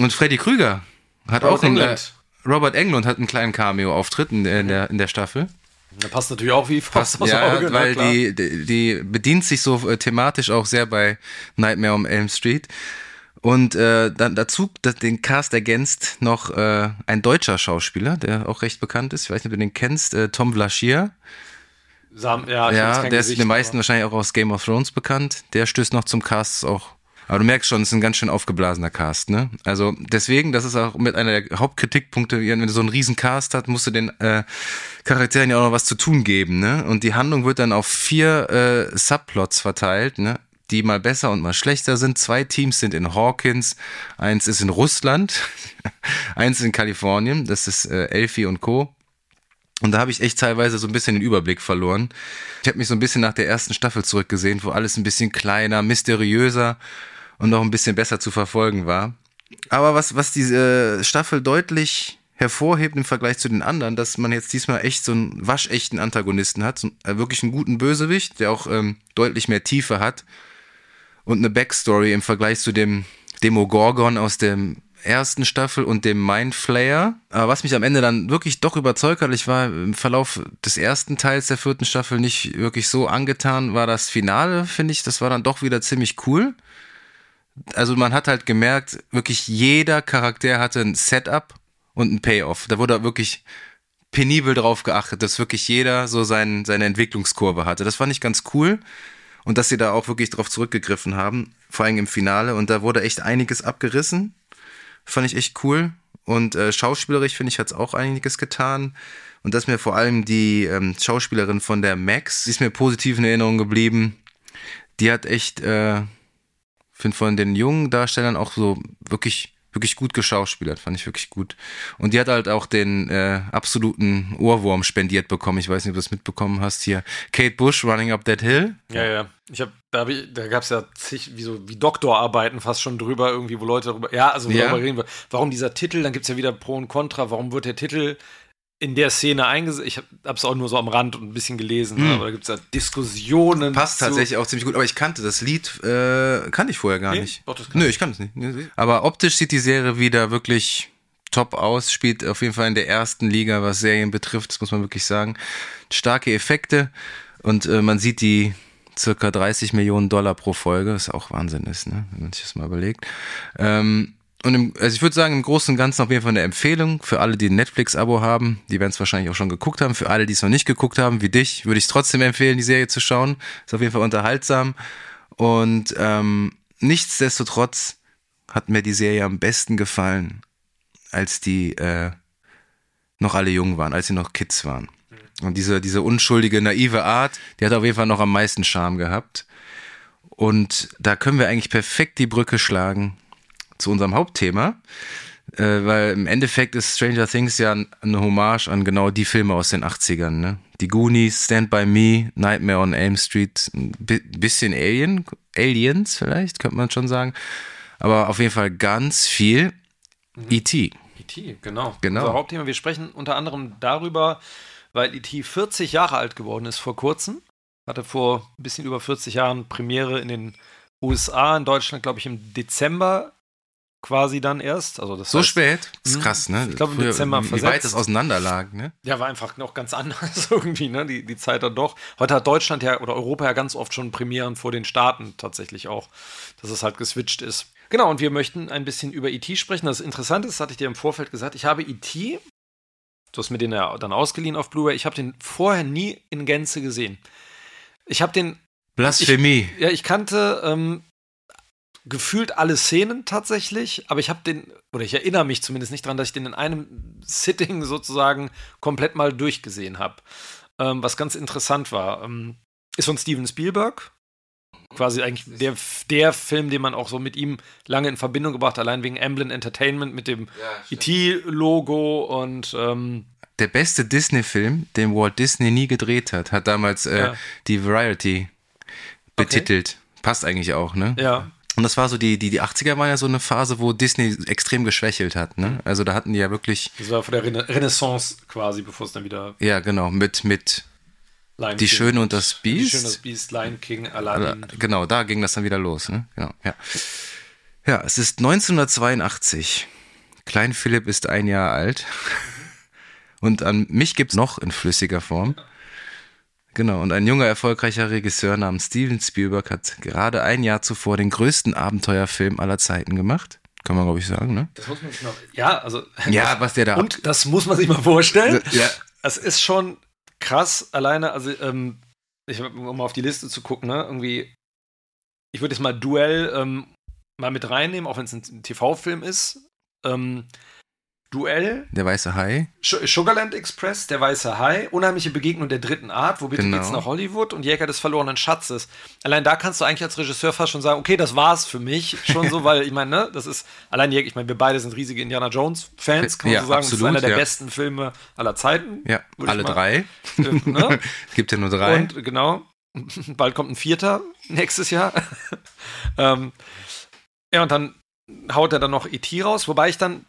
Und Freddy Krüger hat Robert auch. Äh, Robert Englund hat einen kleinen Cameo-Auftritt in, in, der, in der Staffel. Da passt natürlich auch wie Faust aufs Ja, Auge, weil die, die, die bedient sich so äh, thematisch auch sehr bei Nightmare on Elm Street. Und äh, dann dazu, den Cast ergänzt noch äh, ein deutscher Schauspieler, der auch recht bekannt ist. Ich weiß nicht, ob du den kennst, äh, Tom Vlaschier. Sam, ja, Ja, der ist Gesicht, den meisten aber- wahrscheinlich auch aus Game of Thrones bekannt. Der stößt noch zum Cast auch. Aber du merkst schon, es ist ein ganz schön aufgeblasener Cast, ne? Also deswegen, das ist auch mit einer der Hauptkritikpunkte, wenn du so einen riesen Cast hast, musst du den äh, Charakteren ja auch noch was zu tun geben, ne? Und die Handlung wird dann auf vier äh, Subplots verteilt, ne? Die mal besser und mal schlechter sind. Zwei Teams sind in Hawkins, eins ist in Russland, eins in Kalifornien, das ist äh, Elfie und Co. Und da habe ich echt teilweise so ein bisschen den Überblick verloren. Ich habe mich so ein bisschen nach der ersten Staffel zurückgesehen, wo alles ein bisschen kleiner, mysteriöser und noch ein bisschen besser zu verfolgen war. Aber was, was diese Staffel deutlich hervorhebt im Vergleich zu den anderen, dass man jetzt diesmal echt so einen waschechten Antagonisten hat, so, äh, wirklich einen guten Bösewicht, der auch ähm, deutlich mehr Tiefe hat und eine Backstory im Vergleich zu dem Demogorgon aus dem ersten Staffel und dem Mindflayer. Aber was mich am Ende dann wirklich doch überzeugt hat, ich war im Verlauf des ersten Teils der vierten Staffel nicht wirklich so angetan, war das Finale, finde ich, das war dann doch wieder ziemlich cool. Also man hat halt gemerkt, wirklich jeder Charakter hatte ein Setup und ein Payoff. Da wurde wirklich penibel drauf geachtet, dass wirklich jeder so sein, seine Entwicklungskurve hatte. Das fand ich ganz cool. Und dass sie da auch wirklich drauf zurückgegriffen haben, vor allem im Finale. Und da wurde echt einiges abgerissen. Fand ich echt cool. Und äh, schauspielerisch, finde ich, hat es auch einiges getan. Und dass mir vor allem die ähm, Schauspielerin von der Max, die ist mir positiv in Erinnerung geblieben. Die hat echt, äh, finde von den jungen Darstellern auch so wirklich, wirklich gut geschauspielert. Fand ich wirklich gut. Und die hat halt auch den äh, absoluten Ohrwurm spendiert bekommen. Ich weiß nicht, ob du das mitbekommen hast hier. Kate Bush, Running Up That Hill. Ja, ja. Ich hab, da hab ich, da gab es ja zig, wie so wie Doktorarbeiten fast schon drüber, irgendwie, wo Leute darüber, ja, also Ja. darüber reden, warum dieser Titel, dann gibt es ja wieder Pro und Contra, warum wird der Titel in der Szene eingesetzt? Ich habe es auch nur so am Rand und ein bisschen gelesen, Hm. aber da gibt es ja Diskussionen. Passt tatsächlich auch ziemlich gut, aber ich kannte das Lied, äh, kannte ich vorher gar Nee? nicht. Doch, das kannte Nö, ich kannte es nicht. Aber optisch sieht die Serie wieder wirklich top aus, spielt auf jeden Fall in der ersten Liga, was Serien betrifft, das muss man wirklich sagen. Starke Effekte und äh, man sieht die circa 30 Millionen Dollar pro Folge, was auch Wahnsinn ist, ne? wenn man sich das mal überlegt. Ähm, und im, also ich würde sagen, im Großen und Ganzen auf jeden Fall eine Empfehlung für alle, die ein Netflix-Abo haben. Die werden es wahrscheinlich auch schon geguckt haben. Für alle, die es noch nicht geguckt haben, wie dich, würde ich es trotzdem empfehlen, die Serie zu schauen. Ist auf jeden Fall unterhaltsam. Und ähm, nichtsdestotrotz hat mir die Serie am besten gefallen, als die äh, noch alle jung waren, als sie noch Kids waren. Und diese, diese unschuldige, naive Art, die hat auf jeden Fall noch am meisten Charme gehabt. Und da können wir eigentlich perfekt die Brücke schlagen zu unserem Hauptthema. Äh, weil im Endeffekt ist Stranger Things ja eine Hommage an genau die Filme aus den 80ern. Ne? Die Goonies, Stand By Me, Nightmare on Elm Street, ein bisschen Alien, Aliens vielleicht, könnte man schon sagen. Aber auf jeden Fall ganz viel mhm. E.T. E.T., genau. genau. Unser Hauptthema. Wir sprechen unter anderem darüber, weil E.T. 40 Jahre alt geworden ist vor kurzem. Hatte vor ein bisschen über 40 Jahren Premiere in den USA, in Deutschland, glaube ich, im Dezember quasi dann erst. Also das so heißt, spät? Das ist mhm. krass, ne? Ich glaube im Dezember Wie weit es auseinander lag, ne? Ja, war einfach noch ganz anders irgendwie, ne? Die, die Zeit dann doch. Heute hat Deutschland ja oder Europa ja ganz oft schon Premieren vor den Staaten tatsächlich auch, dass es halt geswitcht ist. Genau, und wir möchten ein bisschen über E.T. sprechen. Das Interessante ist, hatte ich dir im Vorfeld gesagt, ich habe E.T., du hast mir den ja dann ausgeliehen auf Blu-ray, ich habe den vorher nie in Gänze gesehen. Ich habe den. Blasphemie. Ich, ja, ich kannte ähm, gefühlt alle Szenen tatsächlich, aber ich habe den, oder ich erinnere mich zumindest nicht daran, dass ich den in einem Sitting sozusagen komplett mal durchgesehen habe. Ähm, was ganz interessant war. Ähm, ist von Steven Spielberg. Quasi eigentlich der, der Film, den man auch so mit ihm lange in Verbindung gebracht, allein wegen Emblem Entertainment mit dem ja, ET-Logo und ähm, der beste Disney-Film, den Walt Disney nie gedreht hat, hat damals äh, ja. die Variety betitelt. Okay. Passt eigentlich auch, ne? Ja. Und das war so, die, die, die 80er war ja so eine Phase, wo Disney extrem geschwächelt hat. Ne? Mhm. Also da hatten die ja wirklich. Das war vor der Rena Renaissance quasi, bevor es dann wieder. Ja, genau, mit, mit Lion Die King. Schöne und das Biest. Die Schöne und das Biest, Lion King, Aladdin. Genau, da ging das dann wieder los. Ne? Genau, ja. ja, es ist 1982. Klein Philipp ist ein Jahr alt. Und an mich gibt es noch in flüssiger Form. Genau, und ein junger, erfolgreicher Regisseur namens Steven Spielberg hat gerade ein Jahr zuvor den größten Abenteuerfilm aller Zeiten gemacht. Kann man, glaube ich, sagen, ne? Das muss man sich mal. Ja, also. Ja, was der da. Und das muss man sich mal vorstellen. Ja. Es ist schon krass, alleine, also, ähm, ich, um mal auf die Liste zu gucken, ne? Irgendwie. Ich würde jetzt mal Duell ähm, mal mit reinnehmen, auch wenn es ein TV-Film ist. Ähm, Duell. Der weiße Hai. Sugarland Express, der weiße Hai. Unheimliche Begegnung der dritten Art. Wo bitte genau. geht's nach Hollywood? Und Jäger des verlorenen Schatzes. Allein da kannst du eigentlich als Regisseur fast schon sagen, okay, das war's für mich. Schon so, weil ich meine, ne, das ist, allein Jäger, ich meine, wir beide sind riesige Indiana Jones-Fans, kann man ja, so sagen. Absolut, das ist einer der ja. besten Filme aller Zeiten. Ja, alle mal, drei. Äh, ne? Gibt ja nur drei. Und genau, bald kommt ein vierter nächstes Jahr. ähm, ja, und dann haut er dann noch E.T. raus, wobei ich dann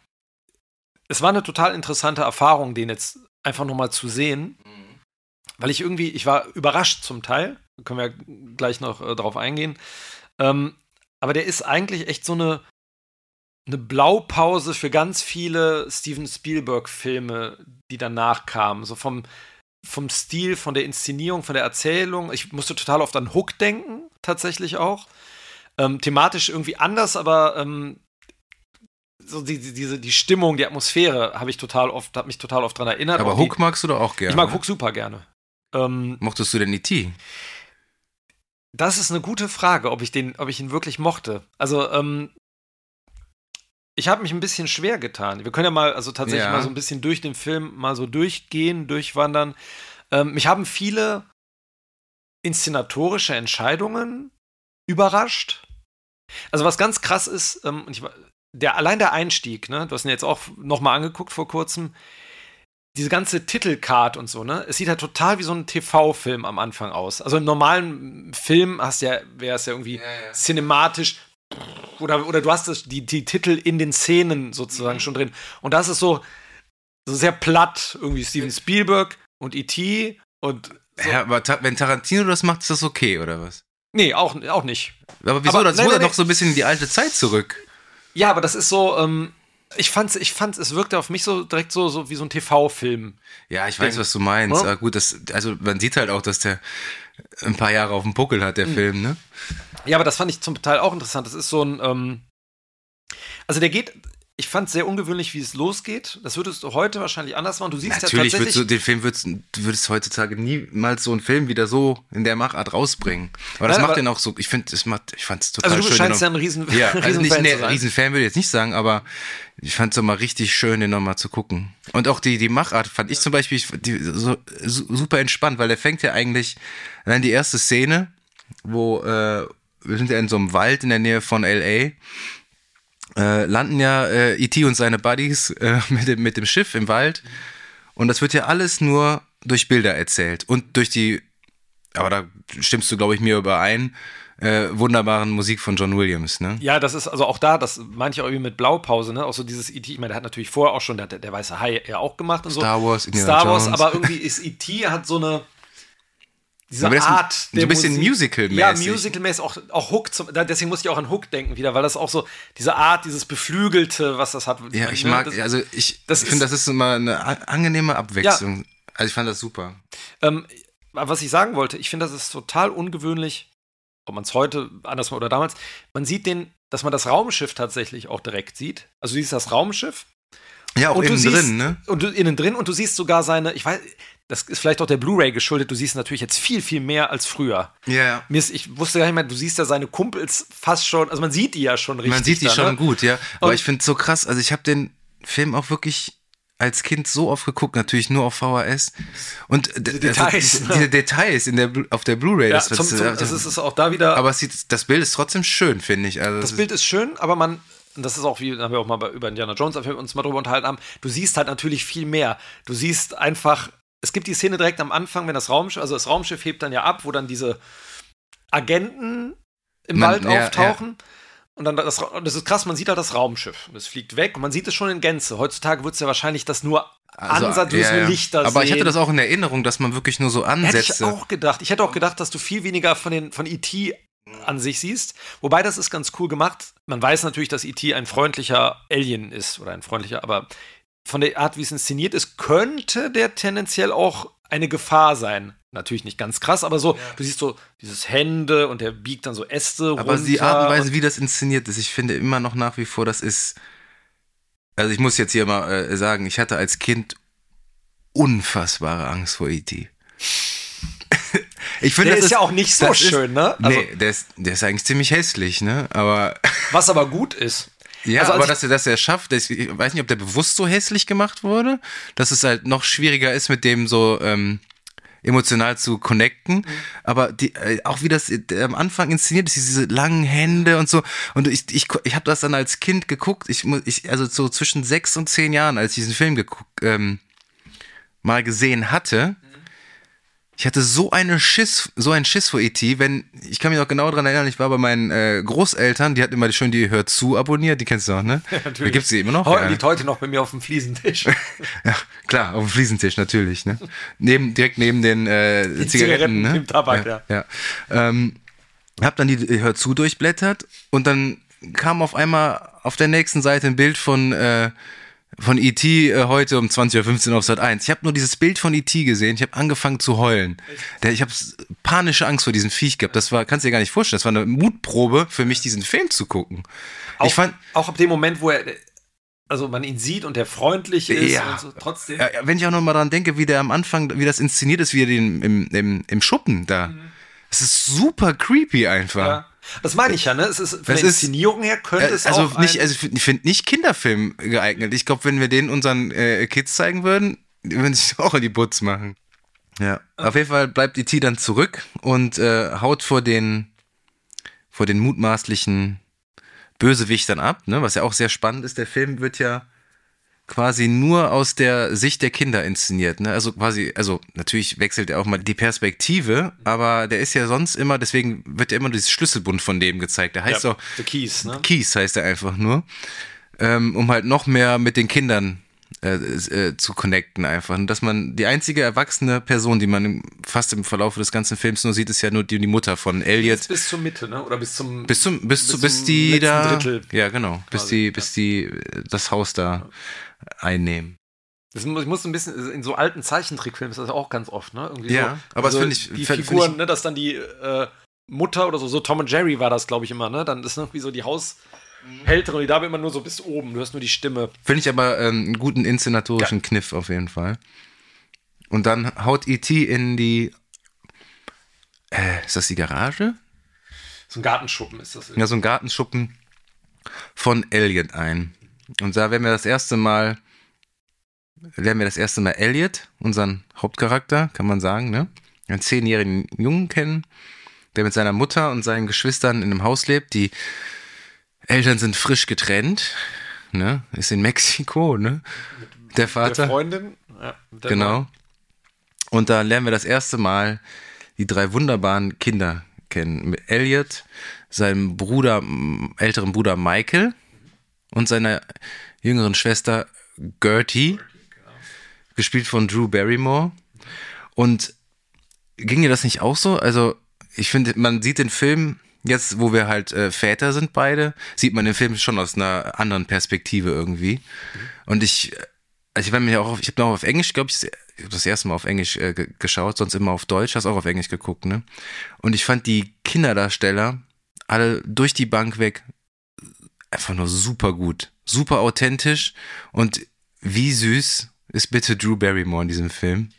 es war eine total interessante Erfahrung, den jetzt einfach nochmal zu sehen. Mhm. Weil ich irgendwie, ich war überrascht zum Teil, können wir gleich noch äh, drauf eingehen. Ähm, aber der ist eigentlich echt so eine, eine Blaupause für ganz viele Steven Spielberg-Filme, die danach kamen. So vom, vom Stil, von der Inszenierung, von der Erzählung. Ich musste total oft an Hook denken, tatsächlich auch. Ähm, thematisch irgendwie anders, aber ähm, so die, die, diese, die Stimmung, die Atmosphäre habe ich total oft, hat mich total oft daran erinnert. Aber Hook die, magst du doch auch gerne. Ich mag Hook super gerne. Ähm, Mochtest du denn E.T.? Das ist eine gute Frage, ob ich den, ob ich ihn wirklich mochte. Also, ähm, ich habe mich ein bisschen schwer getan. Wir können ja mal, also tatsächlich ja. mal so ein bisschen durch den Film mal so durchgehen, durchwandern. Ähm, mich haben viele inszenatorische Entscheidungen überrascht. Also was ganz krass ist, ähm, ich, der, allein der Einstieg, ne, du hast ihn jetzt auch nochmal angeguckt vor kurzem, diese ganze Titelcard und so, ne? Es sieht halt total wie so ein TV-Film am Anfang aus. Also im normalen Film hast ja, wäre es ja irgendwie ja, ja. cinematisch oder, oder du hast das, die, die Titel in den Szenen sozusagen mhm. schon drin. Und das ist so, so sehr platt, irgendwie Steven Spielberg und E.T. und. So. Ja, aber ta wenn Tarantino das macht, ist das okay, oder was? Nee, auch, auch nicht. Aber wieso? Aber, das wurde doch so ein bisschen in die alte Zeit zurück. Ja, aber das ist so, ähm, ich fand's, ich fand's, es wirkte auf mich so direkt so, so wie so ein TV-Film. Ja, ich weiß, was du meinst. Ja? gut, das, also man sieht halt auch, dass der ein paar Jahre auf dem Buckel hat, der mhm. Film, ne? Ja, aber das fand ich zum Teil auch interessant. Das ist so ein, ähm, also der geht, ich fand es sehr ungewöhnlich, wie es losgeht. Das würdest du heute wahrscheinlich anders machen. Du siehst Natürlich ja würdest du tatsächlich. den Film würdest, du würdest heutzutage niemals so einen Film wieder so in der Machart rausbringen. Aber das Nein, macht aber- den auch so. Ich finde, ich fand es total also du schön. scheinst ja ein riesen, noch- ja, also riesen nicht, Fan nee, zu sein. Riesenfan würde ich jetzt nicht sagen, aber ich fand es mal richtig schön, den nochmal zu gucken. Und auch die, die Machart fand ich zum Beispiel die, so, super entspannt, weil der fängt ja eigentlich, allein die erste Szene, wo äh, wir sind ja in so einem Wald in der Nähe von L.A., äh, landen ja äh, E.T. und seine Buddies äh, mit, dem, mit dem Schiff im Wald. Und das wird ja alles nur durch Bilder erzählt und durch die, aber da stimmst du, glaube ich, mir überein, äh, wunderbaren Musik von John Williams, ne? Ja, das ist also auch da, das auch irgendwie mit Blaupause, ne? Auch so dieses E.T., ich meine, der hat natürlich vorher auch schon, der, der Weiße Hai ja auch gemacht und so. Star Wars, Indiana Star Wars, Jones. aber irgendwie ist E.T. hat so eine diese Art so ein bisschen Musical-mäßig. Ja, Musical-mäßig, auch, auch Hook, zum, deswegen muss ich auch an Hook denken wieder, weil das auch so, diese Art, dieses Beflügelte, was das hat. Ja, ich ne? mag, das, also ich, finde, das ist immer eine angenehme Abwechslung. Also ich fand das super. Ähm, was ich sagen wollte, ich finde, das ist total ungewöhnlich, ob man es heute anders oder damals. Man sieht den, dass man das Raumschiff tatsächlich auch direkt sieht. Also du siehst das Raumschiff Ja, auch und du innen siehst, drin, ne? Und du, innen drin und du siehst sogar seine, ich weiß, das ist vielleicht auch der Blu-ray geschuldet, du siehst natürlich jetzt viel, viel mehr als früher. Ja. Mir ist, ich wusste gar nicht mehr, du siehst ja seine Kumpels fast schon, also man sieht die ja schon richtig. Man sieht die da, schon ne? gut, ja. Aber Und- ich finde es so krass. Also ich habe den Film auch wirklich als Kind so oft geguckt, natürlich nur auf VHS. Und d- Diese Details, also, diese Details in der, auf der Blu-ray. Ja, das, zum, zum, das ist es auch da wieder. aber sieht, das Bild ist trotzdem schön, finde ich. Also das Bild ist schön, aber man, und das ist auch wie, haben wir auch mal über Indiana Jones, als wir uns mal drüber unterhalten haben, du siehst halt natürlich viel mehr. Du siehst einfach, es gibt die Szene direkt am Anfang, wenn das Raumschiff, also das Raumschiff hebt dann ja ab, wo dann diese Agenten im Man- Wald ja, auftauchen. Und dann das, das ist krass, man sieht halt das Raumschiff. Und es fliegt weg und man sieht es schon in Gänze. Heutzutage wird es ja wahrscheinlich das nur Also, Ansatz, du ja, ja. Lichter Aber ich hatte sehen. das auch in Erinnerung, dass man wirklich nur so Hätte Ansätze. ich auch gedacht. Ich hätte auch gedacht, dass du viel weniger von, den, von E.T. an sich siehst. Wobei das ist ganz cool gemacht. Man weiß natürlich, dass E.T. ein freundlicher Alien ist oder ein freundlicher, aber von der Art, wie es inszeniert ist, könnte der tendenziell auch eine Gefahr sein. Natürlich nicht ganz krass, aber so, du siehst so dieses Hände und der biegt dann so Äste Aber runter. die Art und Weise, wie das inszeniert ist, ich finde immer noch nach wie vor, das ist. Also ich muss jetzt hier mal äh, sagen, ich hatte als Kind unfassbare Angst vor E.T. ich finde, der das ist ja auch nicht so das ist- schön, ne? Also, nee, der ist, der ist eigentlich ziemlich hässlich, ne? Aber Was aber gut ist. Ja, Also als aber dass er das er schafft, ich weiß nicht, ob der bewusst so hässlich gemacht wurde, dass es halt noch schwieriger ist, mit dem so ähm, emotional zu connecten. Aber die, äh, auch wie das äh, am Anfang inszeniert ist, diese langen Hände und so. Und ich, ich, ich habe das dann als Kind geguckt. Ich, ich, also so zwischen sechs und zehn Jahren, als ich diesen Film geguckt, ähm, mal gesehen hatte. Ich hatte so eine Schiss, so einen Schiss vor E.T., wenn, ich kann mich noch genau dran erinnern, ich war bei meinen äh, Großeltern, die hatten immer schön die Hör zu abonniert, die kennst du auch, ne? Natürlich. Gibt's die immer noch? Heute, Ja. Liegt heute noch bei mir auf dem Fliesentisch. Ja, klar, auf dem Fliesentisch natürlich, ne? Neben, direkt neben den äh, Zigaretten, Zigaretten, ne? dem Tabak, ja. ja. Ähm, hab dann die Hör zu durchblättert und dann kam auf einmal auf der nächsten Seite ein Bild von äh, von E.T. äh, heute um 20.15 Uhr auf Sat 1. Ich habe nur dieses Bild von E.T. gesehen. Ich habe angefangen zu heulen. Der, ich habe panische Angst vor diesem Viech gehabt. Das war, kannst du dir gar nicht vorstellen. Das war eine Mutprobe für mich, diesen Film zu gucken. Auch, ich fand, auch ab dem Moment, wo er, also man ihn sieht und der freundlich ist Ja. und so, trotzdem. Ja, wenn ich auch noch mal dran denke, wie der am Anfang, wie das inszeniert ist, wie er den im, im, im Schuppen da. Es ist super creepy einfach. Ja. Das meine ich ja, ne? Es ist von Das der Inszenierung her könnte Äh, es also auch nicht, also ich finde nicht Kinderfilm geeignet. Ich glaube, wenn wir den unseren äh, Kids zeigen würden, würden sich auch in die Butz machen. Ja. Auf jeden Fall bleibt E.T. dann zurück und äh, haut vor den vor den mutmaßlichen Bösewichtern ab, ne? Was ja auch sehr spannend ist. Der Film wird ja quasi nur aus der Sicht der Kinder inszeniert. Ne? Also quasi, also natürlich wechselt er auch mal die Perspektive, aber der ist ja sonst immer, deswegen wird ja immer dieses Schlüsselbund von dem gezeigt. Der heißt ja, doch The Keys, ne? Keys heißt er einfach nur, ähm, um halt noch mehr mit den Kindern äh, äh, zu connecten einfach. Und dass man die einzige erwachsene Person, die man im, fast im Verlauf des ganzen Films nur sieht, ist ja nur die, die Mutter von Elliot. Bis zur Mitte, ne? Oder bis zum Bis zum, bis, zu, bis bis zum die da, Drittel. ja genau, bis quasi, die, ja. bis die äh, das Haus da einnehmen. Das muss, ich muss ein bisschen, in so alten Zeichentrickfilmen ist das auch ganz oft, ne? Irgendwie Ja, so, aber das so finde ich- Die find- Figuren, find ich- ne, dass dann die äh, Mutter oder so, so Tom und Jerry war das, glaube ich, immer, ne? Dann ist irgendwie so die Haus, Hältere und die Dame immer nur so bis oben. Du hast nur die Stimme. Finde ich aber ähm, einen guten inszenatorischen Kniff auf jeden Fall. Und dann haut E.T. in die. Äh, ist das die Garage? So ein Gartenschuppen ist das. Ja, so ein Gartenschuppen von Elliot ein. Und da werden wir das erste Mal. Lernen wir das erste Mal Elliot, unseren Hauptcharakter, kann man sagen, ne? Einen zehnjährigen Jungen kennen, der mit seiner Mutter und seinen Geschwistern in einem Haus lebt. Die Eltern sind frisch getrennt, ne? Ist in Mexiko, ne? Der Vater. Der Freundin. Ja, der Genau. Und da lernen wir das erste Mal die drei wunderbaren Kinder kennen. Mit Elliot, seinem Bruder, älteren Bruder Michael und seiner jüngeren Schwester Gertie, gespielt von Drew Barrymore. Und ging dir das nicht auch so? Also, ich finde, man sieht den Film, jetzt wo wir halt äh, Väter sind beide, sieht man den Film schon aus einer anderen Perspektive irgendwie. Und ich, also ich war mir auch, auf, ich habe noch auf Englisch, glaube ich, ich habe das erste Mal auf Englisch äh, ge- geschaut, sonst immer auf Deutsch, hast auch auf Englisch geguckt, ne? Und ich fand die Kinderdarsteller alle durch die Bank weg einfach nur super gut, super authentisch und wie süß ist bitte Drew Barrymore in diesem Film.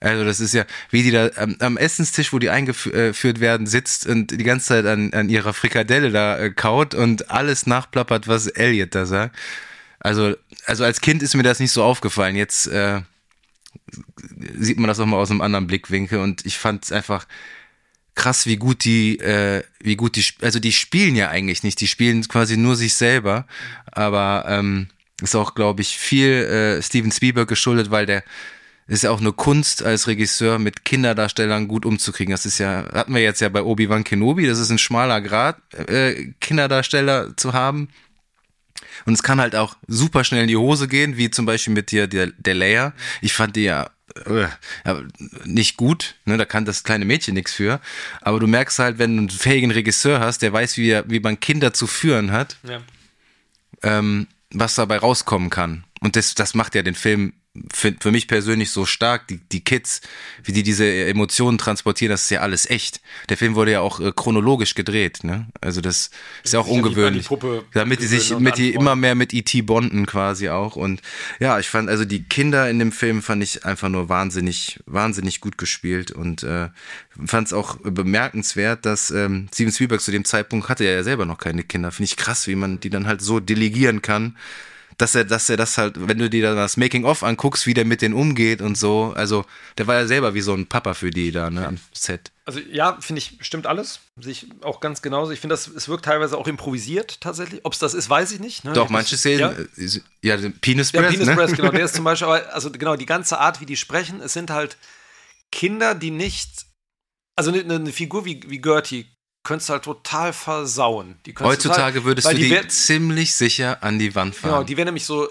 Also das ist ja, wie die da am, am Essenstisch, wo die eingeführt werden, sitzt und die ganze Zeit an, an ihrer Frikadelle da äh, kaut und alles nachplappert, was Elliot da sagt. Also, also als Kind ist mir das nicht so aufgefallen. Jetzt äh, sieht man das auch mal aus einem anderen Blickwinkel und ich fand es einfach krass, wie gut die, äh, wie gut die, also die spielen ja eigentlich nicht, die spielen quasi nur sich selber, aber ähm, ist auch, glaube ich, viel äh, Steven Spielberg geschuldet, weil der ist ja auch eine Kunst als Regisseur mit Kinderdarstellern gut umzukriegen. Das ist ja, hatten wir jetzt ja bei Obi-Wan Kenobi, das ist ein schmaler Grad, äh, Kinderdarsteller zu haben. Und es kann halt auch super schnell in die Hose gehen, wie zum Beispiel mit dir der, der Leia. Ich fand die ja, äh, nicht gut, ne? da kann das kleine Mädchen nichts für. Aber du merkst halt, wenn du einen fähigen Regisseur hast, der weiß, wie, er, wie man Kinder zu führen hat, Ja. ähm, was dabei rauskommen kann. Und das, das macht ja den Film für, für mich persönlich so stark. Die, die Kids, wie die diese Emotionen transportieren, das ist ja alles echt. Der Film wurde ja auch äh, chronologisch gedreht. Ne? Also das ist ja auch ungewöhnlich. die damit die sich, mit die immer mehr mit E.T. bonden quasi auch. Und ja, ich fand, also die Kinder in dem Film fand ich einfach nur wahnsinnig, wahnsinnig gut gespielt und äh, fand es auch bemerkenswert, dass ähm, Steven Spielberg zu dem Zeitpunkt hatte er ja selber noch keine Kinder. Finde ich krass, wie man die dann halt so delegieren kann. Dass er, dass er das halt, wenn du dir das Making-of anguckst, wie der mit denen umgeht und so, also der war ja selber wie so ein Papa für die da, ne, am Set. Also ja, finde ich, stimmt alles. Sehe ich auch ganz genauso. Ich finde, es wirkt teilweise auch improvisiert tatsächlich. Ob es das ist, weiß ich nicht. Ne? Doch, manche Szenen, Ja, äh, ja, Penis ja Breath, Penis ne? Breath, genau. Der ist zum Beispiel, aber, also genau, die ganze Art, wie die sprechen, es sind halt Kinder, die nicht, also eine, eine Figur wie, wie Gertie könntest du halt total versauen. Die Heutzutage total, würdest du die, wär- ziemlich sicher an die Wand fahren. Genau, die wäre nämlich so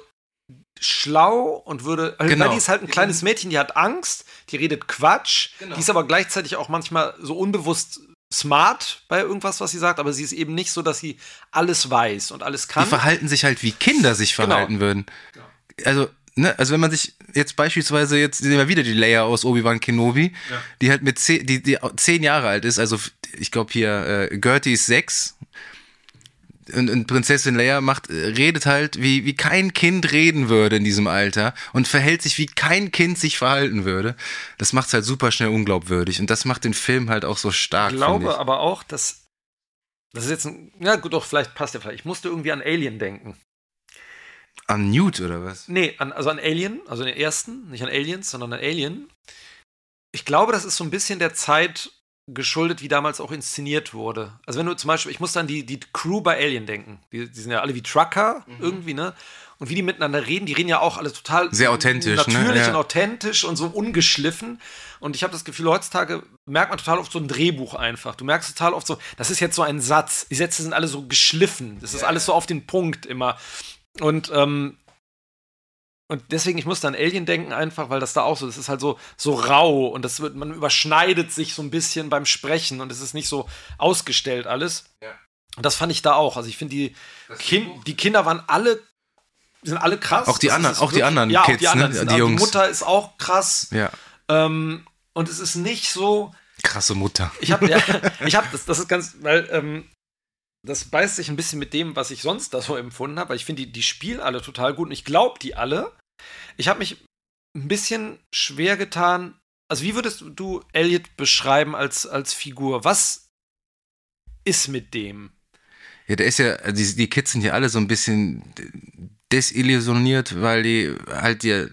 schlau und würde, also Genau. weil die ist halt ein kleines Mädchen, die hat Angst, die redet Quatsch, Genau. die ist aber gleichzeitig auch manchmal so unbewusst smart bei irgendwas, was sie sagt, aber sie ist eben nicht so, dass sie alles weiß und alles die kann. verhalten sich halt wie Kinder sich Genau. verhalten würden. Also, ne, also wenn man sich jetzt beispielsweise jetzt nehmen wir wieder die Leia aus Obi-Wan Kenobi, die halt mit zehn, die, die zehn Jahre alt ist, also ich glaube hier äh, Gertie ist sechs und, und Prinzessin Leia macht, äh, redet halt wie, wie kein Kind reden würde in diesem Alter und verhält sich wie kein Kind sich verhalten würde. Das macht es halt super schnell unglaubwürdig und das macht den Film halt auch so stark. Ich glaube ich. aber auch, dass das ist jetzt ein, ja gut, doch, vielleicht passt ja vielleicht. Ich musste irgendwie an Alien denken. An Newt oder was? Nee, an, also an Alien, also den ersten, nicht an Aliens, sondern an Alien. Ich glaube, das ist so ein bisschen der Zeit geschuldet, wie damals auch inszeniert wurde. Also wenn du zum Beispiel, ich muss an die, die Crew bei Alien denken. Die, die sind ja alle wie Trucker Mhm. irgendwie, ne? Und wie die miteinander reden, die reden ja auch alle total Sehr authentisch, ne? natürlich Ja. und authentisch und so ungeschliffen. Und ich habe das Gefühl, heutzutage merkt man total oft so ein Drehbuch einfach. Du merkst total oft so, das ist jetzt so ein Satz. Die Sätze sind alle so geschliffen. Das ist alles so auf den Punkt immer. Und ähm, und deswegen, ich musste an Alien denken einfach, weil das da auch so, das ist halt so, so rau und das wird, man überschneidet sich so ein bisschen beim Sprechen und es ist nicht so ausgestellt alles. Ja. Und das fand ich da auch. Also ich finde, die, kind, die Kinder waren alle, sind alle krass. Auch die Das anderen- ist auch die anderen ja, auch Kids, die anderen ne? sind, Die die, die Jungs. Mutter ist auch krass. Ja. Ähm, und es ist nicht so, Krasse Mutter. ich habe ja, ich habe das, das ist ganz, weil ähm, das beißt sich ein bisschen mit dem, was ich sonst da so empfunden habe, weil ich finde, die, die spielen alle total gut und ich glaube die alle. Ich habe mich ein bisschen schwer getan. Also, wie würdest du Elliot beschreiben als, als Figur? Was ist mit dem? Ja, der ist ja, also die, die Kids sind ja alle so ein bisschen desillusioniert, weil die halt ihr,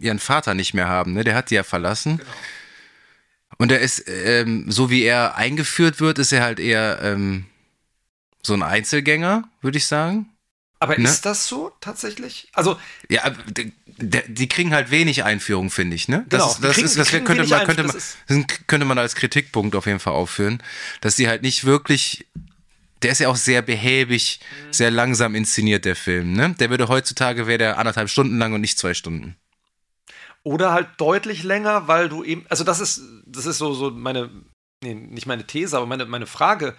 ihren Vater nicht mehr haben. Ne? Der hat die ja verlassen. Genau. Und er ist, ähm, so wie er eingeführt wird, ist er halt eher ähm, so ein Einzelgänger, würde ich sagen. Aber ne? ist das so tatsächlich? Also ja, die, die kriegen halt wenig Einführung, finde ich. Ne? Das genau, ist, das, kriegen, ist, das könnte man könnte man, könnte man als Kritikpunkt auf jeden Fall aufführen, dass die halt nicht wirklich der ist ja auch sehr behäbig, mhm. sehr langsam inszeniert, der Film. Ne? Der würde heutzutage, wäre der anderthalb Stunden lang und nicht zwei Stunden. Oder halt deutlich länger, weil du eben, also das ist, das ist so, so meine, nee, nicht meine These, aber meine, meine Frage.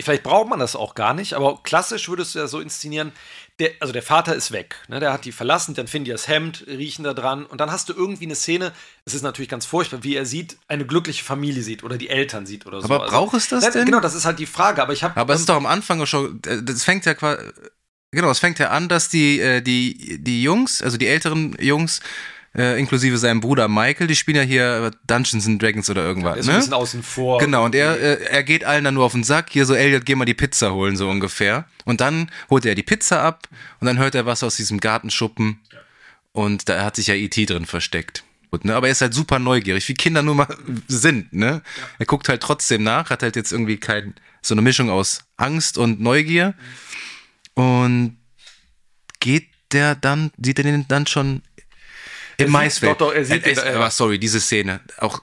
Vielleicht braucht man das auch gar nicht, aber klassisch würdest du ja so inszenieren, der, also der Vater ist weg, ne, der hat die verlassen, dann finden die das Hemd, riechen da dran und dann hast du irgendwie eine Szene, es ist natürlich ganz furchtbar, wie er sieht, eine glückliche Familie sieht oder die Eltern sieht oder so. Aber also, braucht es das denn? Genau, das ist halt die Frage, aber ich habe Aber es ist doch am Anfang schon das fängt ja quasi Genau, es fängt ja an, dass die, äh, die, die Jungs, also die älteren Jungs, äh, inklusive seinem Bruder Michael, die spielen ja hier Dungeons and Dragons oder irgendwas. Ja, ist ne? ein bisschen außen vor. Genau, und er, äh, er geht allen dann nur auf den Sack. Hier so, Elliot, geh mal die Pizza holen, so ungefähr. Und dann holt er die Pizza ab und dann hört er was aus diesem Gartenschuppen. Und da hat sich ja E.T. drin versteckt. Gut, ne? Aber er ist halt super neugierig, wie Kinder nur mal sind. Ne? Ja. Er guckt halt trotzdem nach, hat halt jetzt irgendwie kein, so eine Mischung aus Angst und Neugier. Und geht der dann, sieht er den dann schon im Maisfeld. Doch, doch, er sieht äh, äh, aber sorry, diese Szene, auch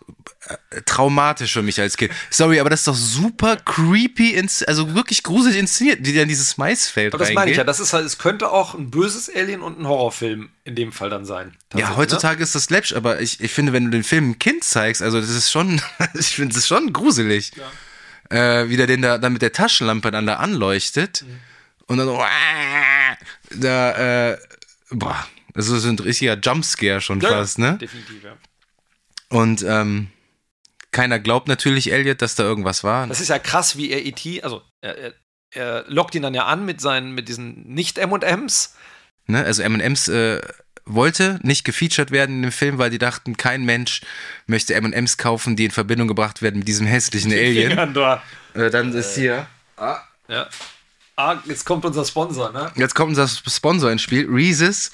äh, traumatisch für mich als Kind. Sorry, aber das ist doch super creepy, ins, also wirklich gruselig inszeniert, die dann dieses Maisfeld Aber das meine ich ja, das ist halt, es könnte auch ein böses Alien und ein Horrorfilm in dem Fall dann sein. Ja, ne? heutzutage ne? ist das läppisch, aber ich, ich finde, wenn du den Film ein Kind zeigst, also das ist schon, ich finde es schon gruselig. Ja. Äh, wie der den da dann mit der Taschenlampe dann da anleuchtet mhm. und dann so, da, äh, boah, also so ein richtiger Jumpscare schon ja, fast, ne? Definitiv, ja. Und ähm, keiner glaubt natürlich Elliot, dass da irgendwas war. Das ist ja krass, wie er E.T., also er, er, er, lockt ihn dann ja an mit seinen, mit diesen Nicht-M&Ms. Ne? Also M&Ms äh, wollte nicht gefeatured werden in dem Film, weil die dachten, kein Mensch möchte M&Ms kaufen, die in Verbindung gebracht werden mit diesem hässlichen Alien. Äh, dann äh, ist hier. Ah. Ja. Ah, jetzt kommt unser Sponsor, ne? Jetzt kommt unser Sponsor ins Spiel. Reese's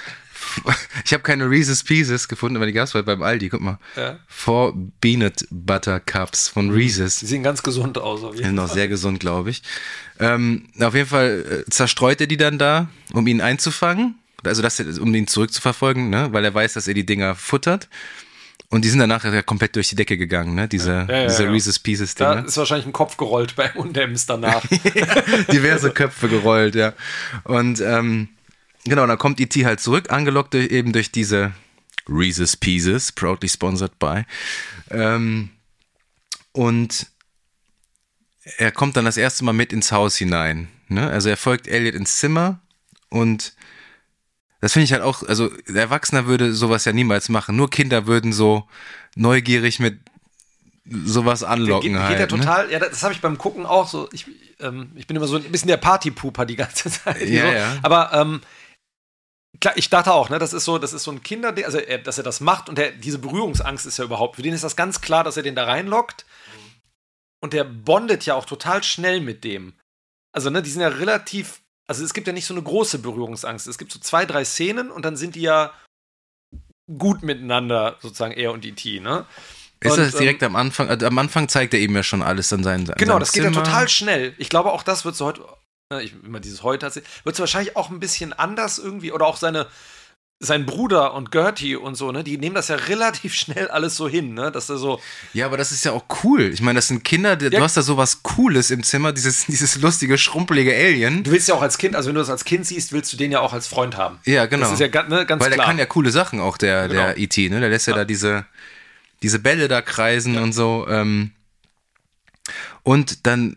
ich habe keine Reese's Pieces gefunden, aber die gab es beim Aldi. Guck mal. Ja. Four Peanut Butter Cups von Reese's. Die sehen ganz gesund aus. Auf jeden Fall. Noch sehr gesund, glaube ich. Ähm, auf jeden Fall äh, zerstreut er die dann da, um ihn einzufangen. Also, das, um ihn zurückzuverfolgen, ne? weil er weiß, dass er die Dinger futtert. Und die sind danach ja komplett durch die Decke gegangen, ne? Diese, ja, ja, diese ja. Reese's Pieces Dinger. Da ist wahrscheinlich ein Kopf gerollt bei M&M's danach. Diverse Köpfe gerollt, ja. Und ähm, Genau, dann kommt E.T. halt zurück, angelockt durch, eben durch diese Reese's Pieces, proudly sponsored by. Ähm, und er kommt dann das erste Mal mit ins Haus hinein. Ne? Also er folgt Elliot ins Zimmer und das finde ich halt auch, also der Erwachsener würde sowas ja niemals machen. Nur Kinder würden so neugierig mit sowas anlocken geht, halt. Geht ja ne? total, ne? ja, das habe ich beim Gucken auch so. Ich, ähm, ich bin immer so ein bisschen der Partypooper die ganze Zeit. Ja, so. ja. Aber ähm, Klar, ich dachte auch, ne, das ist so, das ist so ein Kinderding, also er, dass er das macht und der, diese Berührungsangst ist ja überhaupt, für den ist das ganz klar, dass er den da reinlockt. Und der bondet ja auch total schnell mit dem. Also, ne, die sind ja relativ, also es gibt ja nicht so eine große Berührungsangst. Es gibt so zwei, drei Szenen und dann sind die ja gut miteinander, sozusagen er und E.T., ne? Ist und, das direkt ähm, am Anfang? Also am Anfang zeigt er ihm ja schon alles an seinen. Genau, das geht ja total schnell. Ich glaube, auch das wird so heute ich immer dieses heute hat wird es wahrscheinlich auch ein bisschen anders irgendwie oder auch seine sein Bruder und Gertie und so, ne, die nehmen das ja relativ schnell alles so hin, ne, dass er so. Ja, aber das ist ja auch cool. Ich meine, das sind Kinder, du ja. hast da sowas Cooles im Zimmer, dieses, dieses lustige, schrumpelige Alien. Du willst ja auch als Kind, also wenn du das als Kind siehst, willst du den ja auch als Freund haben. Ja, genau. Das ist ja ne, ganz Weil klar. der kann ja coole Sachen auch, der, genau. der E.T., ne, der lässt ja, ja da diese, diese Bälle da kreisen ja. und so, ähm, und dann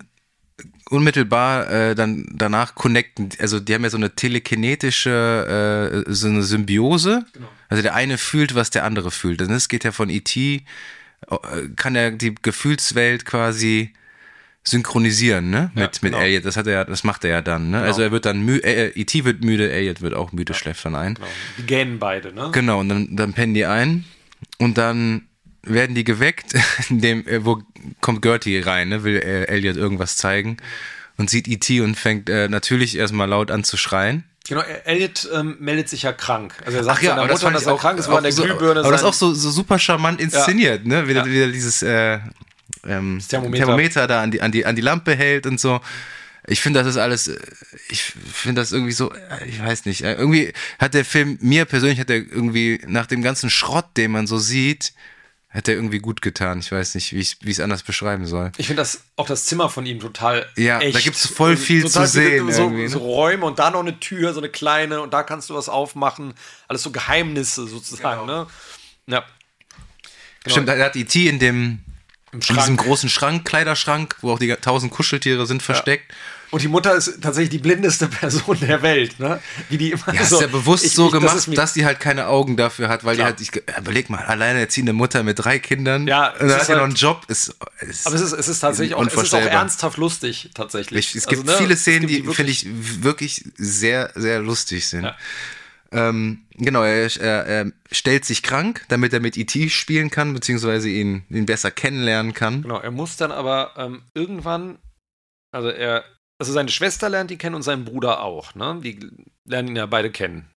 unmittelbar äh, dann danach connecten, also die haben ja so eine telekinetische, äh, so eine Symbiose. Genau. Also der eine fühlt, was der andere fühlt. Also es geht ja von E.T., äh, kann er die Gefühlswelt quasi synchronisieren, ne? Mit, Ja, mit genau. Elliot. Das hat er ja, das macht er ja dann, ne? Also er wird dann müde, äh, E.T. wird müde, Elliot wird auch müde, schläft dann ein. Genau. Die gähnen beide, ne? Genau, und dann, dann pennen die ein und dann werden die geweckt, in dem, äh, wo kommt Gertie rein, ne? Will äh, Elliot irgendwas zeigen und sieht E.T. und fängt äh, natürlich erstmal laut an zu schreien. Genau, Elliot ähm, meldet sich ja krank. Also er sagt ja, seiner aber das Mutter, fand dass er auch, krank ist, war an der so, Glühbirne. Aber das ist auch so, so super charmant inszeniert, ne? Wieder, Ja. wieder dieses äh, ähm, Thermometer. Thermometer. da an die, an, die, an die Lampe hält und so. Ich finde, das ist alles, äh, ich finde das irgendwie so, äh, ich weiß nicht, äh, irgendwie hat der Film, mir persönlich hat er irgendwie nach dem ganzen Schrott, den man so sieht, hat er irgendwie gut getan. Ich weiß nicht, wie ich es anders beschreiben soll. Ich finde das auch das Zimmer von ihm total Ja, da echt. gibt's voll viel Total zu sehen So, irgendwie, ne? so Räume und da noch eine Tür, so eine kleine und da kannst du was aufmachen. Alles so Geheimnisse sozusagen, Genau. ne? Ja. Genau. Stimmt, er hat E.T. in dem, Im in diesem großen Schrank, Kleiderschrank, wo auch die tausend Kuscheltiere sind versteckt. Und die Mutter ist tatsächlich die blindeste Person der Welt, ne? Wie die immer Ja, so, ist ja bewusst ich- so ich- das gemacht, mir- dass die halt keine Augen dafür hat, weil Klar. die halt, ich, überleg mal, alleinerziehende Mutter mit drei Kindern. Ja, und hat sie noch halt- einen Job. Ist, ist Aber es ist, es ist tatsächlich auch, es ist auch ernsthaft lustig, tatsächlich. Ich, es Also, gibt ne, viele Szenen, gibt die, finde ich, wirklich sehr, sehr lustig sind. Ja. Ähm, genau, er, er, er stellt sich krank, damit er mit E.T. spielen kann, beziehungsweise ihn, ihn besser kennenlernen kann. Genau, er muss dann aber ähm, irgendwann, also er, also seine Schwester lernt ihn kennen und sein Bruder auch, ne? Die lernen ihn ja beide kennen.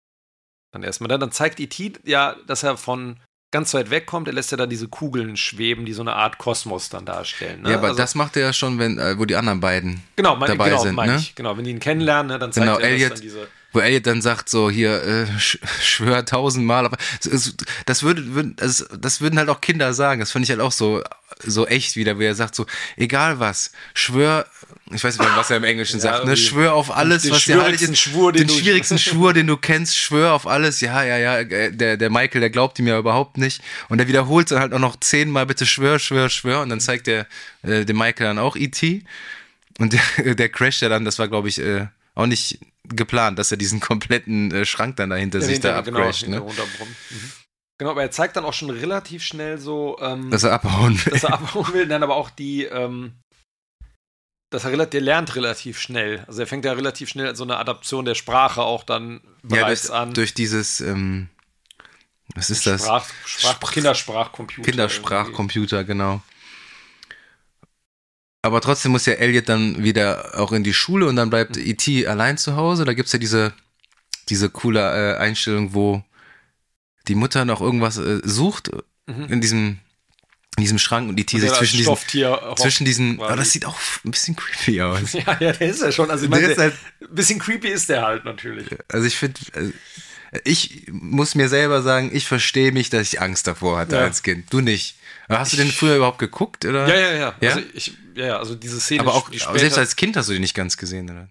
Dann erstmal. Dann, dann zeigt E.T. ja, dass er von ganz weit weg kommt. Er lässt ja dann diese Kugeln schweben, die so eine Art Kosmos dann darstellen. Ne? Ja, aber also, das macht er ja schon, wenn, äh, wo die anderen beiden genau, mein, dabei genau, sind, mein ne? ich. Genau, wenn die ihn kennenlernen, ne, dann zeigt Genau, er Elliot- dann diese. Wo Elliot dann sagt so hier äh, sch schwör tausendmal aber das würde würden also das würden halt auch Kinder sagen. Das finde ich halt auch so so echt wieder wie er sagt so egal was schwör ich weiß nicht mehr was er im Englischen Ja, sagt ne schwör auf alles was dir heilig schwierigsten ist Schwur, den den du- schwierigsten Schwur den du kennst schwör auf alles. Ja ja ja äh, der der Michael der glaubt ihm ja überhaupt nicht. Und er wiederholt dann halt auch noch zehnmal bitte schwör schwör schwör. Und dann zeigt der äh, dem Michael dann auch E.T. Und der, der Crash, der dann, das war, glaube ich, äh, auch nicht geplant, dass er diesen kompletten äh, Schrank dann dahinter sich da genau, abcrasht, hinter ne? Mhm. Genau, aber er zeigt dann auch schon relativ schnell so, ähm, Dass er abhauen will. dass er abhauen will, dann aber auch die, ähm, dass er relativ, der lernt relativ schnell. Also er fängt ja relativ schnell so eine Adaption der Sprache auch dann ja, bereits durch, an. durch dieses, ähm, was ist das? Sprach, Sprach, Sprach- Kindersprachcomputer. Kindersprachcomputer, genau. Aber trotzdem muss ja Elliot dann wieder auch in die Schule und dann bleibt. E.T. allein zu Hause. Da gibt's ja diese, diese coole äh, Einstellung, wo die Mutter noch irgendwas äh, sucht Mhm. in diesem, in diesem Schrank und E.T. irgendwie. sich zwischen diesen, zwischen diesen, aber das sieht auch ein bisschen creepy aus. Ja, ja, der ist ja schon. Also ich meine, halt- ein bisschen creepy ist der halt natürlich. Also ich finde, ich muss mir selber sagen, ich verstehe mich, dass ich Angst davor hatte Ja. als Kind. Du nicht. Aber Hast du den früher überhaupt geguckt? Oder? Ja, ja, ja. Ja? Also ich, ja, ja, also diese Szene, Aber auch die aber selbst als Kind hast du den nicht ganz gesehen, oder?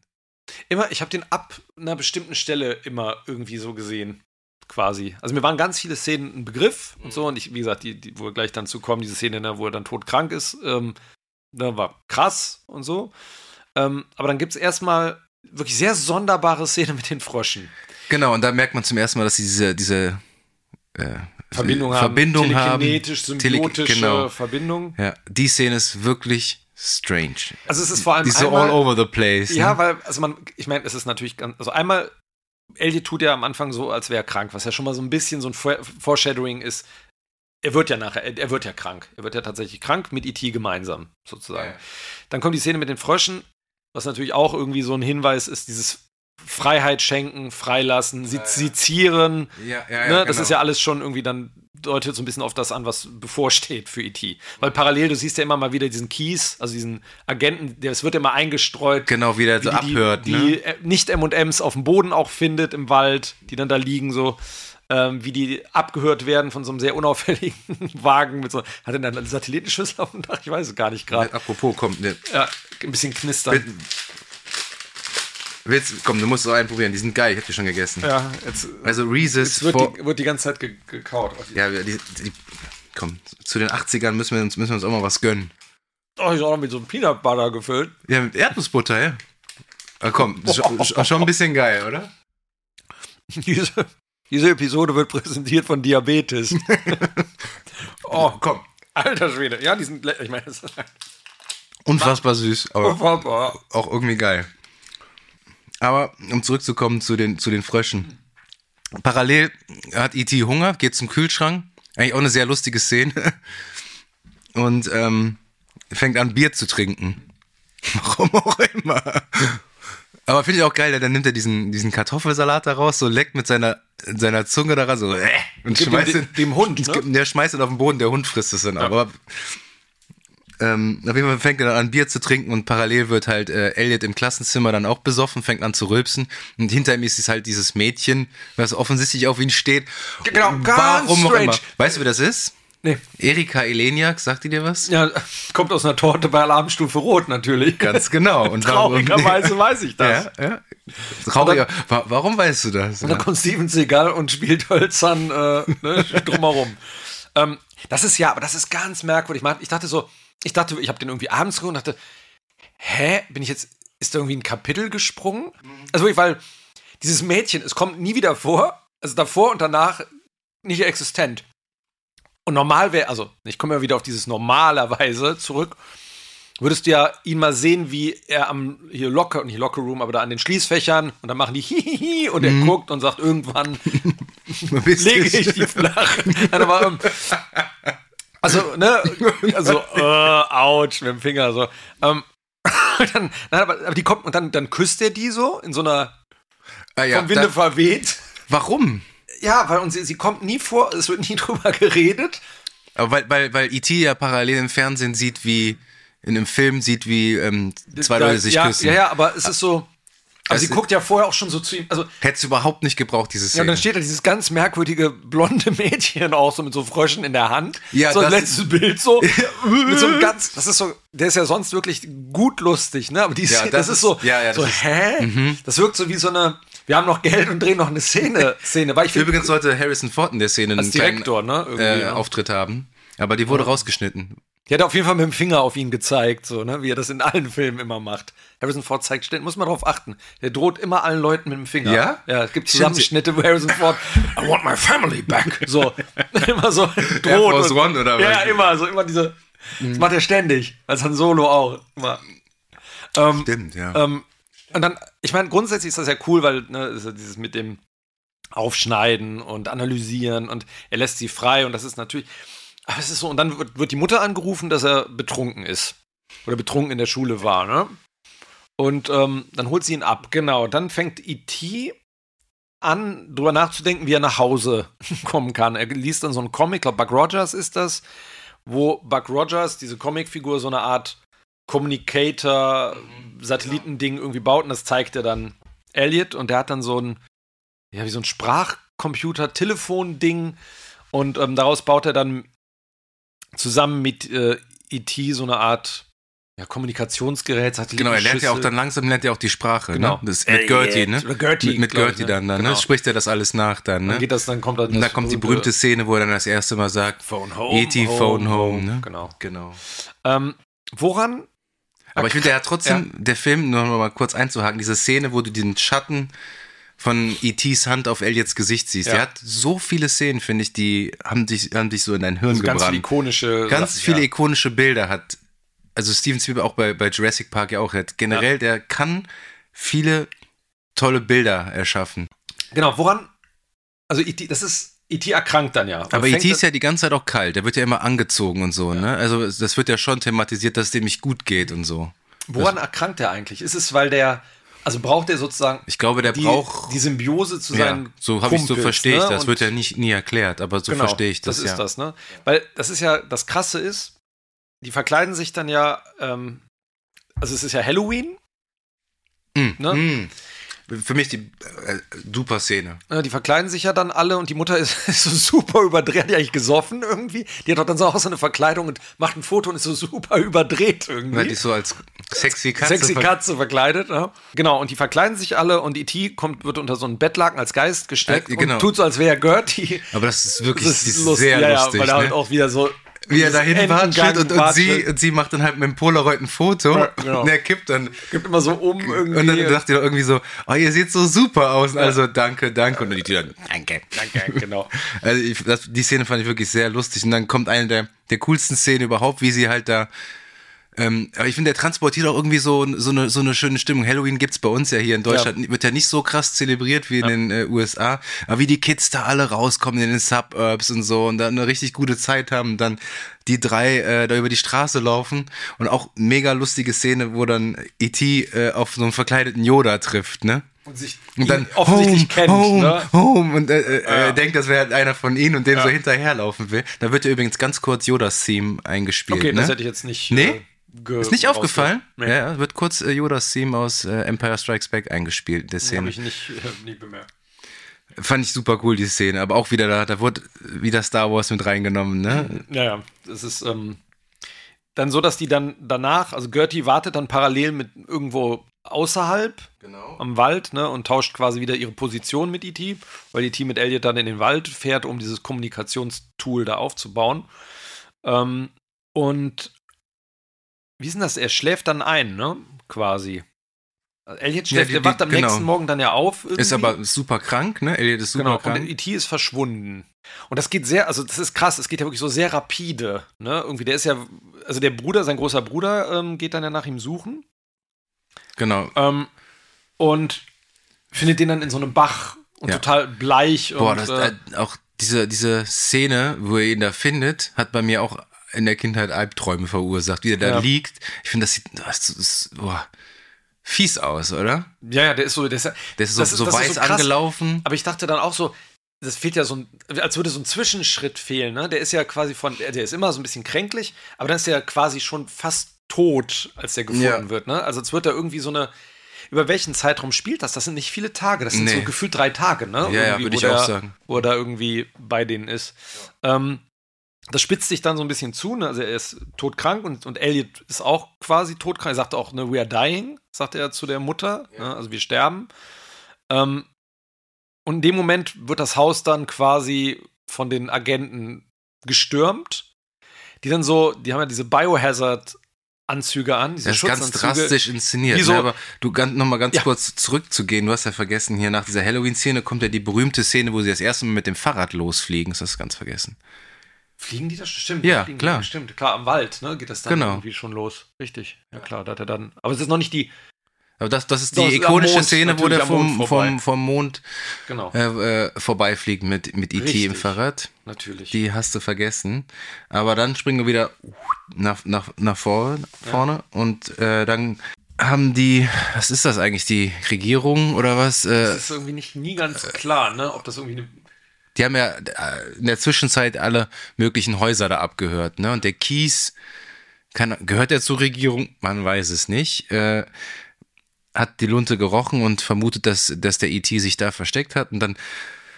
Immer, ich habe den ab einer bestimmten Stelle immer irgendwie so gesehen. Quasi. Also mir waren ganz viele Szenen ein Begriff und so. Und ich, wie gesagt, die, die, wo wir gleich dann zu kommen, diese Szene, ne, wo er dann todkrank ist, ähm, da war krass und so. Ähm, aber dann gibt es erstmal wirklich sehr sonderbare Szene mit den Fröschen. Genau, und da merkt man zum ersten Mal, dass sie diese, diese äh, Verbindung haben. Verbindung haben. Telekinetisch, Tele- symbiotische genau. Verbindung. Ja, die Szene ist wirklich strange. Also es ist vor allem Die so einmal, all over the place. Ja, ne? weil, also man, ich meine, es ist natürlich ganz, also einmal, Elliot tut ja am Anfang so, als wäre er krank, was ja schon mal so ein bisschen so ein For- Foreshadowing ist. Er wird ja nachher, er, er wird ja krank. Er wird ja tatsächlich krank mit E.T. gemeinsam, sozusagen. Ja. Dann kommt die Szene mit den Fröschen, was natürlich auch irgendwie so ein Hinweis ist, dieses Freiheit schenken, freilassen, sie Ja, sezieren. Ja, ja, ja, ne? Das genau. ist ja alles schon irgendwie dann deutet so ein bisschen auf das an, was bevorsteht für E.T. Weil parallel, du siehst ja immer mal wieder diesen Keys, also diesen Agenten, der es wird immer eingestreut. Genau, wie der so wie die, abhört. Die, ne? die äh, nicht M&M's auf dem Boden auch findet im Wald, die dann da liegen so. Ähm, wie die abgehört werden von so einem sehr unauffälligen Wagen mit so. Hat er dann eine Satellitenschüssel auf dem Dach? Ich weiß es gar nicht gerade. Apropos, komm, ne, Ja, ein bisschen knistern. Willst, komm, du musst so einen probieren. Die sind geil, ich hab die schon gegessen. Ja, jetzt, Also Reese's jetzt wird, die, wird die ganze Zeit ge gekaut. Ja, die, die, komm, zu den 80ern müssen wir uns, müssen wir uns auch mal was gönnen. Oh, ist auch noch mit so einem Peanut Butter gefüllt. Ja, mit Erdnussbutter, ja. Aber komm, ist schon, ist schon ein bisschen geil, oder? Diese, diese Episode wird präsentiert von Diabetes. oh, komm. alter Schwede. Ja, die sind, ich meine, das- Unfassbar süß, aber Unfassbar. auch irgendwie geil. Aber um zurückzukommen zu den, zu den Fröschen. Parallel hat E.T. Hunger, geht zum Kühlschrank. Eigentlich auch eine sehr lustige Szene. Und ähm, fängt an, Bier zu trinken. Warum auch immer. Aber finde ich auch geil, dann nimmt er diesen, diesen Kartoffelsalat da raus, so leckt mit seiner, seiner Zunge daran, so äh, und Gibt schmeißt dem- ihn, dem Hund, ne? Der schmeißt ihn auf den Boden, der Hund frisst es dann. Aber ähm, auf jeden Fall fängt er dann an, Bier zu trinken und parallel wird halt äh, Elliot im Klassenzimmer dann auch besoffen, fängt an zu rülpsen. Und hinter ihm ist es halt dieses Mädchen, was offensichtlich auf ihn steht. Genau, ganz Warum strange. immer. Weißt du, wer das ist? Nee. Erika Eleniak, sagt die dir was? Ja, kommt aus einer Torte bei Alarmstufe Rot natürlich. Ganz genau. Und Traurigerweise weiß ich das. Ja, ja. Trauriger. Wa- Warum weißt du das? Und dann kommt Steven Seagal und spielt hölzern äh, ne, drumherum. ähm, das ist ja, aber das ist ganz merkwürdig. Ich dachte so, ich dachte, ich habe den irgendwie abends geguckt und dachte, hä, bin ich jetzt, ist da irgendwie ein Kapitel gesprungen? Also wirklich, weil dieses Mädchen, es kommt nie wieder vor, also davor und danach nicht existent. Und normal wäre, also ich komme ja wieder auf dieses normalerweise zurück, würdest du ja ihn mal sehen, wie er am hier Locker, nicht Locker Room, aber da an den Schließfächern und dann machen die Hihihi und er guckt und sagt irgendwann, lege ich die flach. Also, ne, also, äh, ouch, mit dem Finger, so. Ähm, dann, nein, aber, aber die kommt und dann, dann küsst er die so in so einer Ah, ja, vom Winde da, verweht. warum? Ja, weil und sie, sie kommt nie vor, es wird nie drüber geredet. Aber weil, weil, weil E.T. ja parallel im Fernsehen sieht, wie in einem Film sieht, wie ähm, zwei Da- Leute sich ja, küssen. Ja, ja, aber es ist so. Aber sie Also- guckt ja vorher auch schon so zu ihm. Also, Hätte es überhaupt nicht gebraucht, diese ja, Szene. und dann steht da dieses ganz merkwürdige blonde Mädchen auch so mit so Fröschen in der Hand. Ja, so ein das- letztes Bild so. mit so einem ganz, das ist so, der ist ja sonst wirklich gut lustig, ne? Aber die Ja, das das, ist ist- so, ja, ja, so das ist- Mhm. hä? Das wirkt so wie so eine, wir haben noch Geld und drehen noch eine Szene, Szene. Weil ich finde, Übrigens sollte Harrison Ford in der Szene einen als kleinen Direktor, ne? Äh, ja. Auftritt haben. Aber die wurde rausgeschnitten. Die hat auf jeden Fall mit dem Finger auf ihn gezeigt, so, ne? Wie er das in allen Filmen immer macht. Harrison Ford zeigt ständig, muss man darauf achten. Der droht immer allen Leuten mit dem Finger. Ja? Ja, es gibt. Zusammenschnitte, wo Harrison Ford, I want my family back. So, immer so droht. Air Force und- One oder Ja, was? ja, immer, so immer diese, das macht er ständig. Als Han Solo auch. Immer. Ähm, Stimmt, ja. ähm, und dann, ich meine, grundsätzlich ist das ja cool, weil ne, ja dieses mit dem Aufschneiden und Analysieren und er lässt sie frei und das ist natürlich. Es ist so, und dann wird, wird die Mutter angerufen, dass er betrunken ist. Oder betrunken in der Schule war, ne? Und ähm, dann holt sie ihn ab, genau. Dann fängt E.T. an, drüber nachzudenken, wie er nach Hause kommen kann. Er liest dann so einen Comic, ich glaube, Buck Rogers ist das, wo Buck Rogers, diese Comicfigur, so eine Art Communicator, Satellitending irgendwie baut und das zeigt er dann Elliot und der hat dann so ein, ja, wie so ein Sprachcomputer, Telefon-Ding und ähm, daraus baut er dann zusammen mit äh, E.T. so eine Art ja, Kommunikationsgerät, Satelliten. Genau, er lernt ja auch dann langsam lernt er auch die Sprache, Genau. ne? Das ist mit Gertie, ne? Oder Gertie, mit mit glaub ich, Gertie ne? dann, dann Genau. ne? Spricht er das alles nach dann, ne? Dann geht das, dann kommt dann Und da kommt die berühmte Szene, wo er dann das erste Mal sagt, Phone home. E.T. Phone Home, ne? Genau. Genau. Ähm, woran? Aber ich finde, er hat trotzdem, der Film, nur noch mal kurz einzuhaken, diese Szene, wo du den Schatten von E.T.s Hand auf Elliots Gesicht siehst. Ja. Der hat so viele Szenen, finde ich, die haben dich, haben dich so in dein Hirn Also ganz viele gebrannt. ikonische. Ganz viele ja. ikonische Bilder hat. Also Steven Spielberg auch bei, bei Jurassic Park ja auch hat. Generell, der kann viele tolle Bilder erschaffen. Genau, woran? Also, E.T., das ist. E.T. erkrankt dann ja. Aber E.T. ist dann- ja die ganze Zeit auch kalt. Der wird ja immer angezogen und so, ne? Also das wird ja schon thematisiert, dass es dem nicht gut geht und so. Woran erkrankt er eigentlich? Ist es, weil der. Also braucht er sozusagen Ich glaube, der die, braucht die Symbiose zu Ja, seinen. so habe ich so Kumpels, verstehe ich ne? das. Und- Wird ja nicht nie erklärt, aber so genau, verstehe ich das, Das ja. ist das, ne? Weil das ist ja, das Krasse ist, die verkleiden sich dann ja, ähm, also es ist ja Halloween, Mm, Ne? mm. Für mich die äh, super Szene. die verkleiden sich ja dann alle und die Mutter ist, ist so super überdreht, die eigentlich gesoffen irgendwie. Die hat doch dann so auch so eine Verkleidung und macht ein Foto und ist so super überdreht irgendwie. Weil die so als sexy Katze. Sexy Katze verkleidet, ja. Genau, und die verkleiden sich alle und E.T. kommt, wird unter so einen Bettlaken als Geist gesteckt Äh, genau. und tut so, als wäre er Gertie. Aber das ist wirklich Das ist lustig, sehr ja, lustig. ja, weil er ne? halt auch wieder so. Wie er dahin watschelt und, und, sie, und sie macht dann halt mit dem Polaroid ein Foto Ja, genau. und er kippt dann. gibt immer so um irgendwie. Und dann sagt ihr doch irgendwie so, oh, ihr seht so super aus. Und Also danke, danke. Und dann die Tür dann, danke. Danke, genau. Also ich, das, die Szene fand ich wirklich sehr lustig. Und dann kommt eine der, der coolsten Szenen überhaupt, wie sie halt da Ähm, aber ich finde, der transportiert auch irgendwie so, so, eine, so eine schöne Stimmung. Halloween gibt's bei uns ja hier in Deutschland, ja. wird ja nicht so krass zelebriert wie in ja. den äh, USA. Aber wie die Kids da alle rauskommen in den Suburbs und so und dann eine richtig gute Zeit haben, dann die drei äh, da über die Straße laufen und auch mega lustige Szene, wo dann E.T. Äh, auf so einen verkleideten Yoda trifft, ne? Und sich und dann offensichtlich home, kennt, home, ne? home und äh, äh, ja. er denkt, das wäre einer von ihnen und dem ja. so hinterherlaufen will. Da wird ja übrigens ganz kurz Yodas Theme eingespielt. Okay, ne? das hätte ich jetzt nicht. Nee? Äh, Ist nicht aufgefallen? Nee. Ja, wird kurz äh, Yodas Theme aus äh, Empire Strikes Back eingespielt, der Szene. Habe ich nicht, äh, nicht bemerkt. Fand ich super cool, die Szene. Aber auch wieder da, da wurde wieder Star Wars mit reingenommen, ne? Ja, ja. Das ist ähm, dann so, dass die dann danach, also Gertie wartet dann parallel mit irgendwo außerhalb genau. am Wald ne, und tauscht quasi wieder ihre Position mit E.T., weil E.T. mit Elliot dann in den Wald fährt, um dieses Kommunikationstool da aufzubauen. Ähm, und wie ist denn das? Er schläft dann ein, ne? Quasi. Elliot schläft, ja, die, der wacht am genau. nächsten Morgen dann ja auf. Irgendwie. Ist aber super krank, ne? Elliot ist super genau, krank. Und E.T. ist verschwunden. Und das geht sehr, also das ist krass, es geht ja wirklich so sehr rapide, ne? Irgendwie, der ist ja, also der Bruder, sein großer Bruder, ähm, geht dann ja nach ihm suchen. Genau. Ähm, und findet den dann in so einem Bach und ja. total bleich. Boah, und, das, äh, auch diese, diese Szene, wo er ihn da findet, hat bei mir auch in der Kindheit Albträume verursacht, wie er da ja. liegt. Ich finde, das sieht das ist, boah, fies aus, oder? Ja, ja, der ist so, der ist, der ist so, so ist, weiß ist so angelaufen. Aber ich dachte dann auch so, das fehlt ja so ein, als würde so ein Zwischenschritt fehlen, ne? Der ist ja quasi von, der ist immer so ein bisschen kränklich, aber dann ist er quasi schon fast tot, als der gefunden ja. wird, ne? Also als wird er irgendwie so eine, über welchen Zeitraum spielt das? Das sind nicht viele Tage, das sind nee. so gefühlt drei Tage, ne? Ja, ja würde ich der, auch sagen. Wo er da irgendwie bei denen ist. Ja. Ähm, das spitzt sich dann so ein bisschen zu, ne? also er ist todkrank und, und Elliot ist auch quasi todkrank. Er sagt auch, ne, we are dying, sagt er zu der Mutter, ja. ne? also wir sterben. Ähm, und in dem Moment wird das Haus dann quasi von den Agenten gestürmt, die dann so, die haben ja diese Biohazard Anzüge an. Diese das ist ganz drastisch inszeniert. So, ne? Aber du ganz, noch mal ganz ja. kurz zurückzugehen, du hast ja vergessen, hier nach dieser Halloween-Szene kommt ja die berühmte Szene, wo sie das erste Mal mit dem Fahrrad losfliegen. Das hast du ganz vergessen. Fliegen die das? Stimmt. Ja, fliegen klar. Die, stimmt, klar, am Wald, ne, geht das dann genau. irgendwie schon los. Richtig. Ja, klar, da hat er dann. Aber es ist noch nicht die. Aber das, das ist die das ikonische Mond, Szene, wo der vom, Mond vom, vom Mond genau. äh, äh, vorbeifliegt mit, mit E.T. im Fahrrad. Natürlich. Die hast du vergessen. Aber dann springen wir wieder nach, nach, nach vorne, vorne ja. und äh, dann haben die, was ist das eigentlich, die Regierung oder was? Äh, das ist irgendwie nicht nie ganz klar, ne? Ob das irgendwie eine die haben ja äh, in der Zwischenzeit alle möglichen Häuser da abgehört, ne? Und der Kies, kann, gehört er zur Regierung? Man weiß es nicht. Äh, hat die Lunte gerochen und vermutet, dass, dass der IT e sich da versteckt hat. Und dann,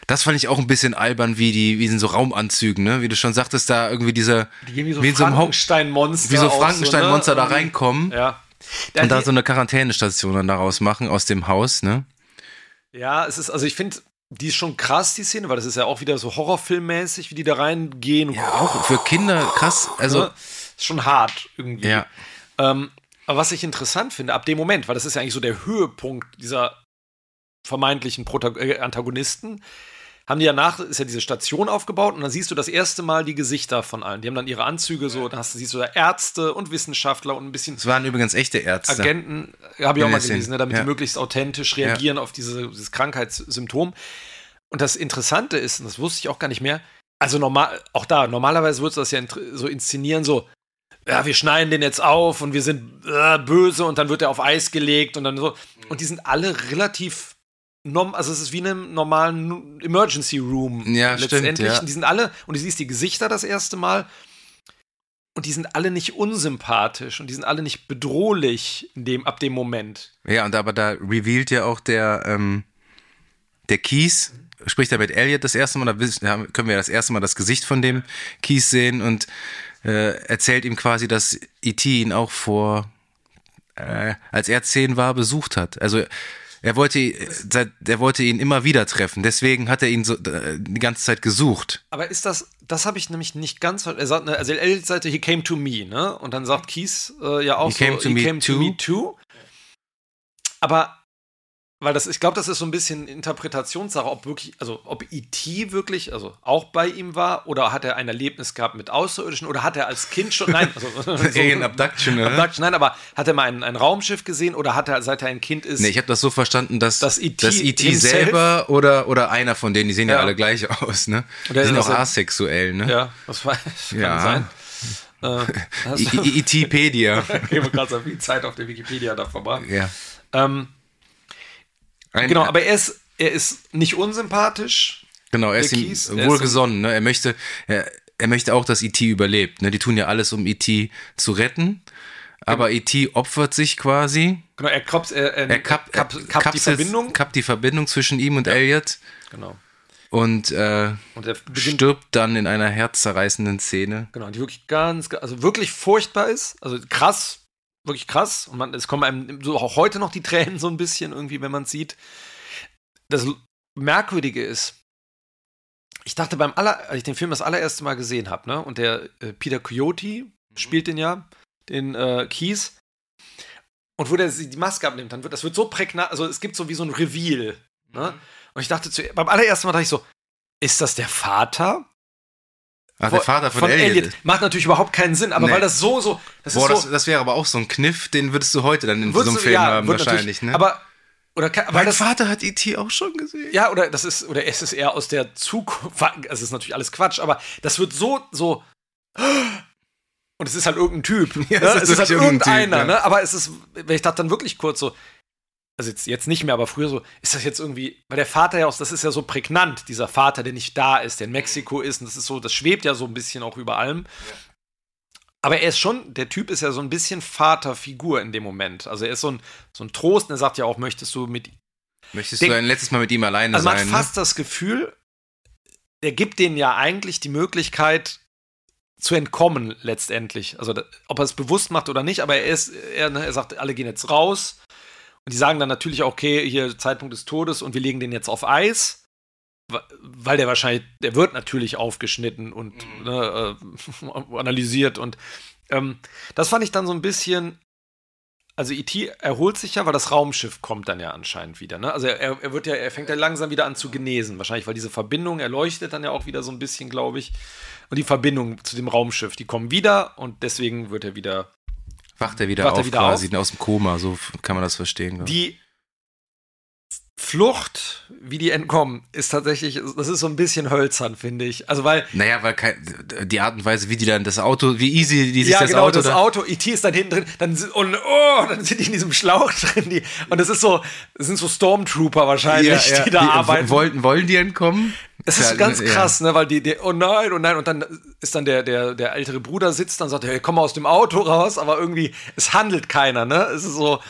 das fand ich auch ein bisschen albern, wie die, wie in so Raumanzügen, ne? Wie du schon sagtest, da irgendwie dieser, die wie so wie Frankenstein-Monster, wie so Frankenstein-Monster so, ne? da reinkommen. Ja. und da so eine Quarantänestation dann daraus machen aus dem Haus, ne? Ja, es ist, also ich finde, die ist schon krass, die Szene, weil das ist ja auch wieder so horrorfilmmäßig, wie die da reingehen. Ja, auch für Kinder krass. Also ne? ist schon hart irgendwie. Ja. Ähm, aber was ich interessant finde, ab dem Moment, weil das ist ja eigentlich so der Höhepunkt dieser vermeintlichen Protag äh, Antagonisten, haben die danach, ist ja diese Station aufgebaut und dann siehst du das erste Mal die Gesichter von allen. Die haben dann ihre Anzüge so, dann hast siehst du da Ärzte und Wissenschaftler und ein bisschen. Es waren übrigens echte Ärzte. Agenten, habe ich auch mal gelesen, ne, damit ja. die möglichst authentisch reagieren ja. auf diese, dieses Krankheitssymptom. Und das Interessante ist, und das wusste ich auch gar nicht mehr, also normal, auch da, normalerweise würdest du das ja so inszenieren, so, ja, wir schneiden den jetzt auf und wir sind äh, böse und dann wird er auf Eis gelegt und dann so. Und die sind alle relativ also es ist wie in einem normalen Emergency Room ja, letztendlich. Stimmt, ja. Die sind alle, und du siehst die Gesichter das erste Mal, und die sind alle nicht unsympathisch und die sind alle nicht bedrohlich dem, ab dem Moment. Ja, und aber da revealed ja auch der, ähm, der Keys, spricht er mit Elliot das erste Mal, da können wir das erste Mal das Gesicht von dem Keys sehen und äh, erzählt ihm quasi, dass E.T. ihn auch vor, äh, als er zehn war, besucht hat. Also er wollte, er wollte ihn immer wieder treffen. Deswegen hat er ihn so äh, die ganze Zeit gesucht. Aber ist das, das habe ich nämlich nicht ganz. Er sagt, ne, also Elliot sagte, he came to me, ne? Und dann sagt Keith äh, ja auch he so, came to he me came to me too. Aber weil das, ich glaube, das ist so ein bisschen Interpretationssache, ob wirklich, also ob E.T. wirklich, also auch bei ihm war, oder hat er ein Erlebnis gehabt mit Außerirdischen, oder hat er als Kind schon, nein, also so, Alien Abduction, oder? Abduction, nein, aber hat er mal ein, ein Raumschiff gesehen oder hat er, seit er ein Kind ist, Nee, ich habe das so verstanden, dass Das E.T. E.T. himself- selber oder, oder einer von denen, die sehen ja, Ja. alle gleich aus, ne? Die sind auch asexuell, ne? ja, das, war, das kann Ja. sein. Äh, E.T.pedia. okay, wir gerade so viel Zeit auf der Wikipedia da vorbei. ja. Ähm, Ein, genau, aber er ist, er ist nicht unsympathisch. Genau, er ist ihm er wohlgesonnen. Ne? Er möchte, er, er möchte auch, dass E.T. überlebt. Ne? Die tun ja alles, um E.T. zu retten. Aber E.T. opfert sich quasi. Genau, er kappt, er, er, Er kappt, kappt, er kappt die Verbindung. kappt die Verbindung zwischen ihm und Elliot Genau. und äh, Und er beginnt stirbt dann in einer herzzerreißenden Szene. Genau, die wirklich ganz, also wirklich furchtbar ist. Also krass, wirklich krass. Und man, es kommen einem so auch heute noch die Tränen so ein bisschen irgendwie, wenn man es sieht. Das Merkwürdige ist, ich dachte beim aller, als ich den Film das allererste Mal gesehen habe, ne, und der äh, Peter Coyote spielt den ja, den äh, Keys. Und wo der die Maske abnimmt, dann wird das wird so prägnant, also es gibt so wie so ein Reveal. Ne? Und ich dachte zu, beim allerersten Mal dachte ich so, ist das der Vater? Ach, der Vater von, Elliot. ist- Macht natürlich überhaupt keinen Sinn, aber Nee. weil das so, so, das Boah, ist das, so, das wäre aber auch so ein Kniff, den würdest du heute dann in so einem Film ja, haben, wahrscheinlich, ne? Aber, oder, kann- weil mein das, Vater hat E.T. auch schon gesehen. ja, oder das ist, oder es ist eher aus der Zukunft, es ist natürlich alles Quatsch, aber das wird so, so, und es ist halt irgendein Typ. Ja, ne? es ist halt irgendeiner, Typ, ja. ne? Aber es ist, wenn ich dachte dann wirklich kurz so, also jetzt, jetzt nicht mehr, aber früher so, ist das jetzt irgendwie, weil der Vater ja auch, das ist ja so prägnant, dieser Vater, der nicht da ist, der in Mexiko ist, und das ist so, das schwebt ja so ein bisschen auch über allem. Aber er ist schon, der Typ ist ja so ein bisschen Vaterfigur in dem Moment. Also er ist so ein, so ein Trost und er sagt ja auch, möchtest du mit Möchtest Denk- du ein letztes Mal mit ihm alleine also man sein? hat fast das Gefühl, er gibt denen ja eigentlich die Möglichkeit zu entkommen letztendlich. Also ob er es bewusst macht oder nicht, aber er ist, er, ne, er sagt, alle gehen jetzt raus. Und die sagen dann natürlich, auch, okay, hier Zeitpunkt des Todes und wir legen den jetzt auf Eis. Weil der wahrscheinlich, der wird natürlich aufgeschnitten und ne, äh, analysiert. Und ähm, das fand ich dann so ein bisschen, also E.T. erholt sich ja, weil das Raumschiff kommt dann ja anscheinend wieder. Ne? Also er, er wird ja, er fängt ja langsam wieder an zu genesen. Wahrscheinlich, weil diese Verbindung, er leuchtet dann ja auch wieder so ein bisschen, glaube ich. Und die Verbindung zu dem Raumschiff, die kommen wieder und deswegen wird er wieder. Wacht er wieder Wacht er auf wieder quasi, aus dem Koma, so kann man das verstehen. Die Flucht, wie die entkommen, ist tatsächlich, das ist so ein bisschen hölzern, finde ich. Also weil Naja, weil kein, die Art und Weise, wie die dann das Auto, wie easy die sich ja, das genau, Auto das da- Auto, IT ist dann hinten drin, dann sind, und oh, dann sind die in diesem Schlauch drin, die, und das ist so, das sind so Stormtrooper wahrscheinlich, die da Die, äh, arbeiten. Wollten, wollen die entkommen? Das ist Ja, ganz ja. krass, ne, weil die, die, oh nein, oh nein, und dann ist dann der, der, der ältere Bruder sitzt dann und sagt, hey, komm mal aus dem Auto raus, aber irgendwie, es handelt keiner, ne, es ist so,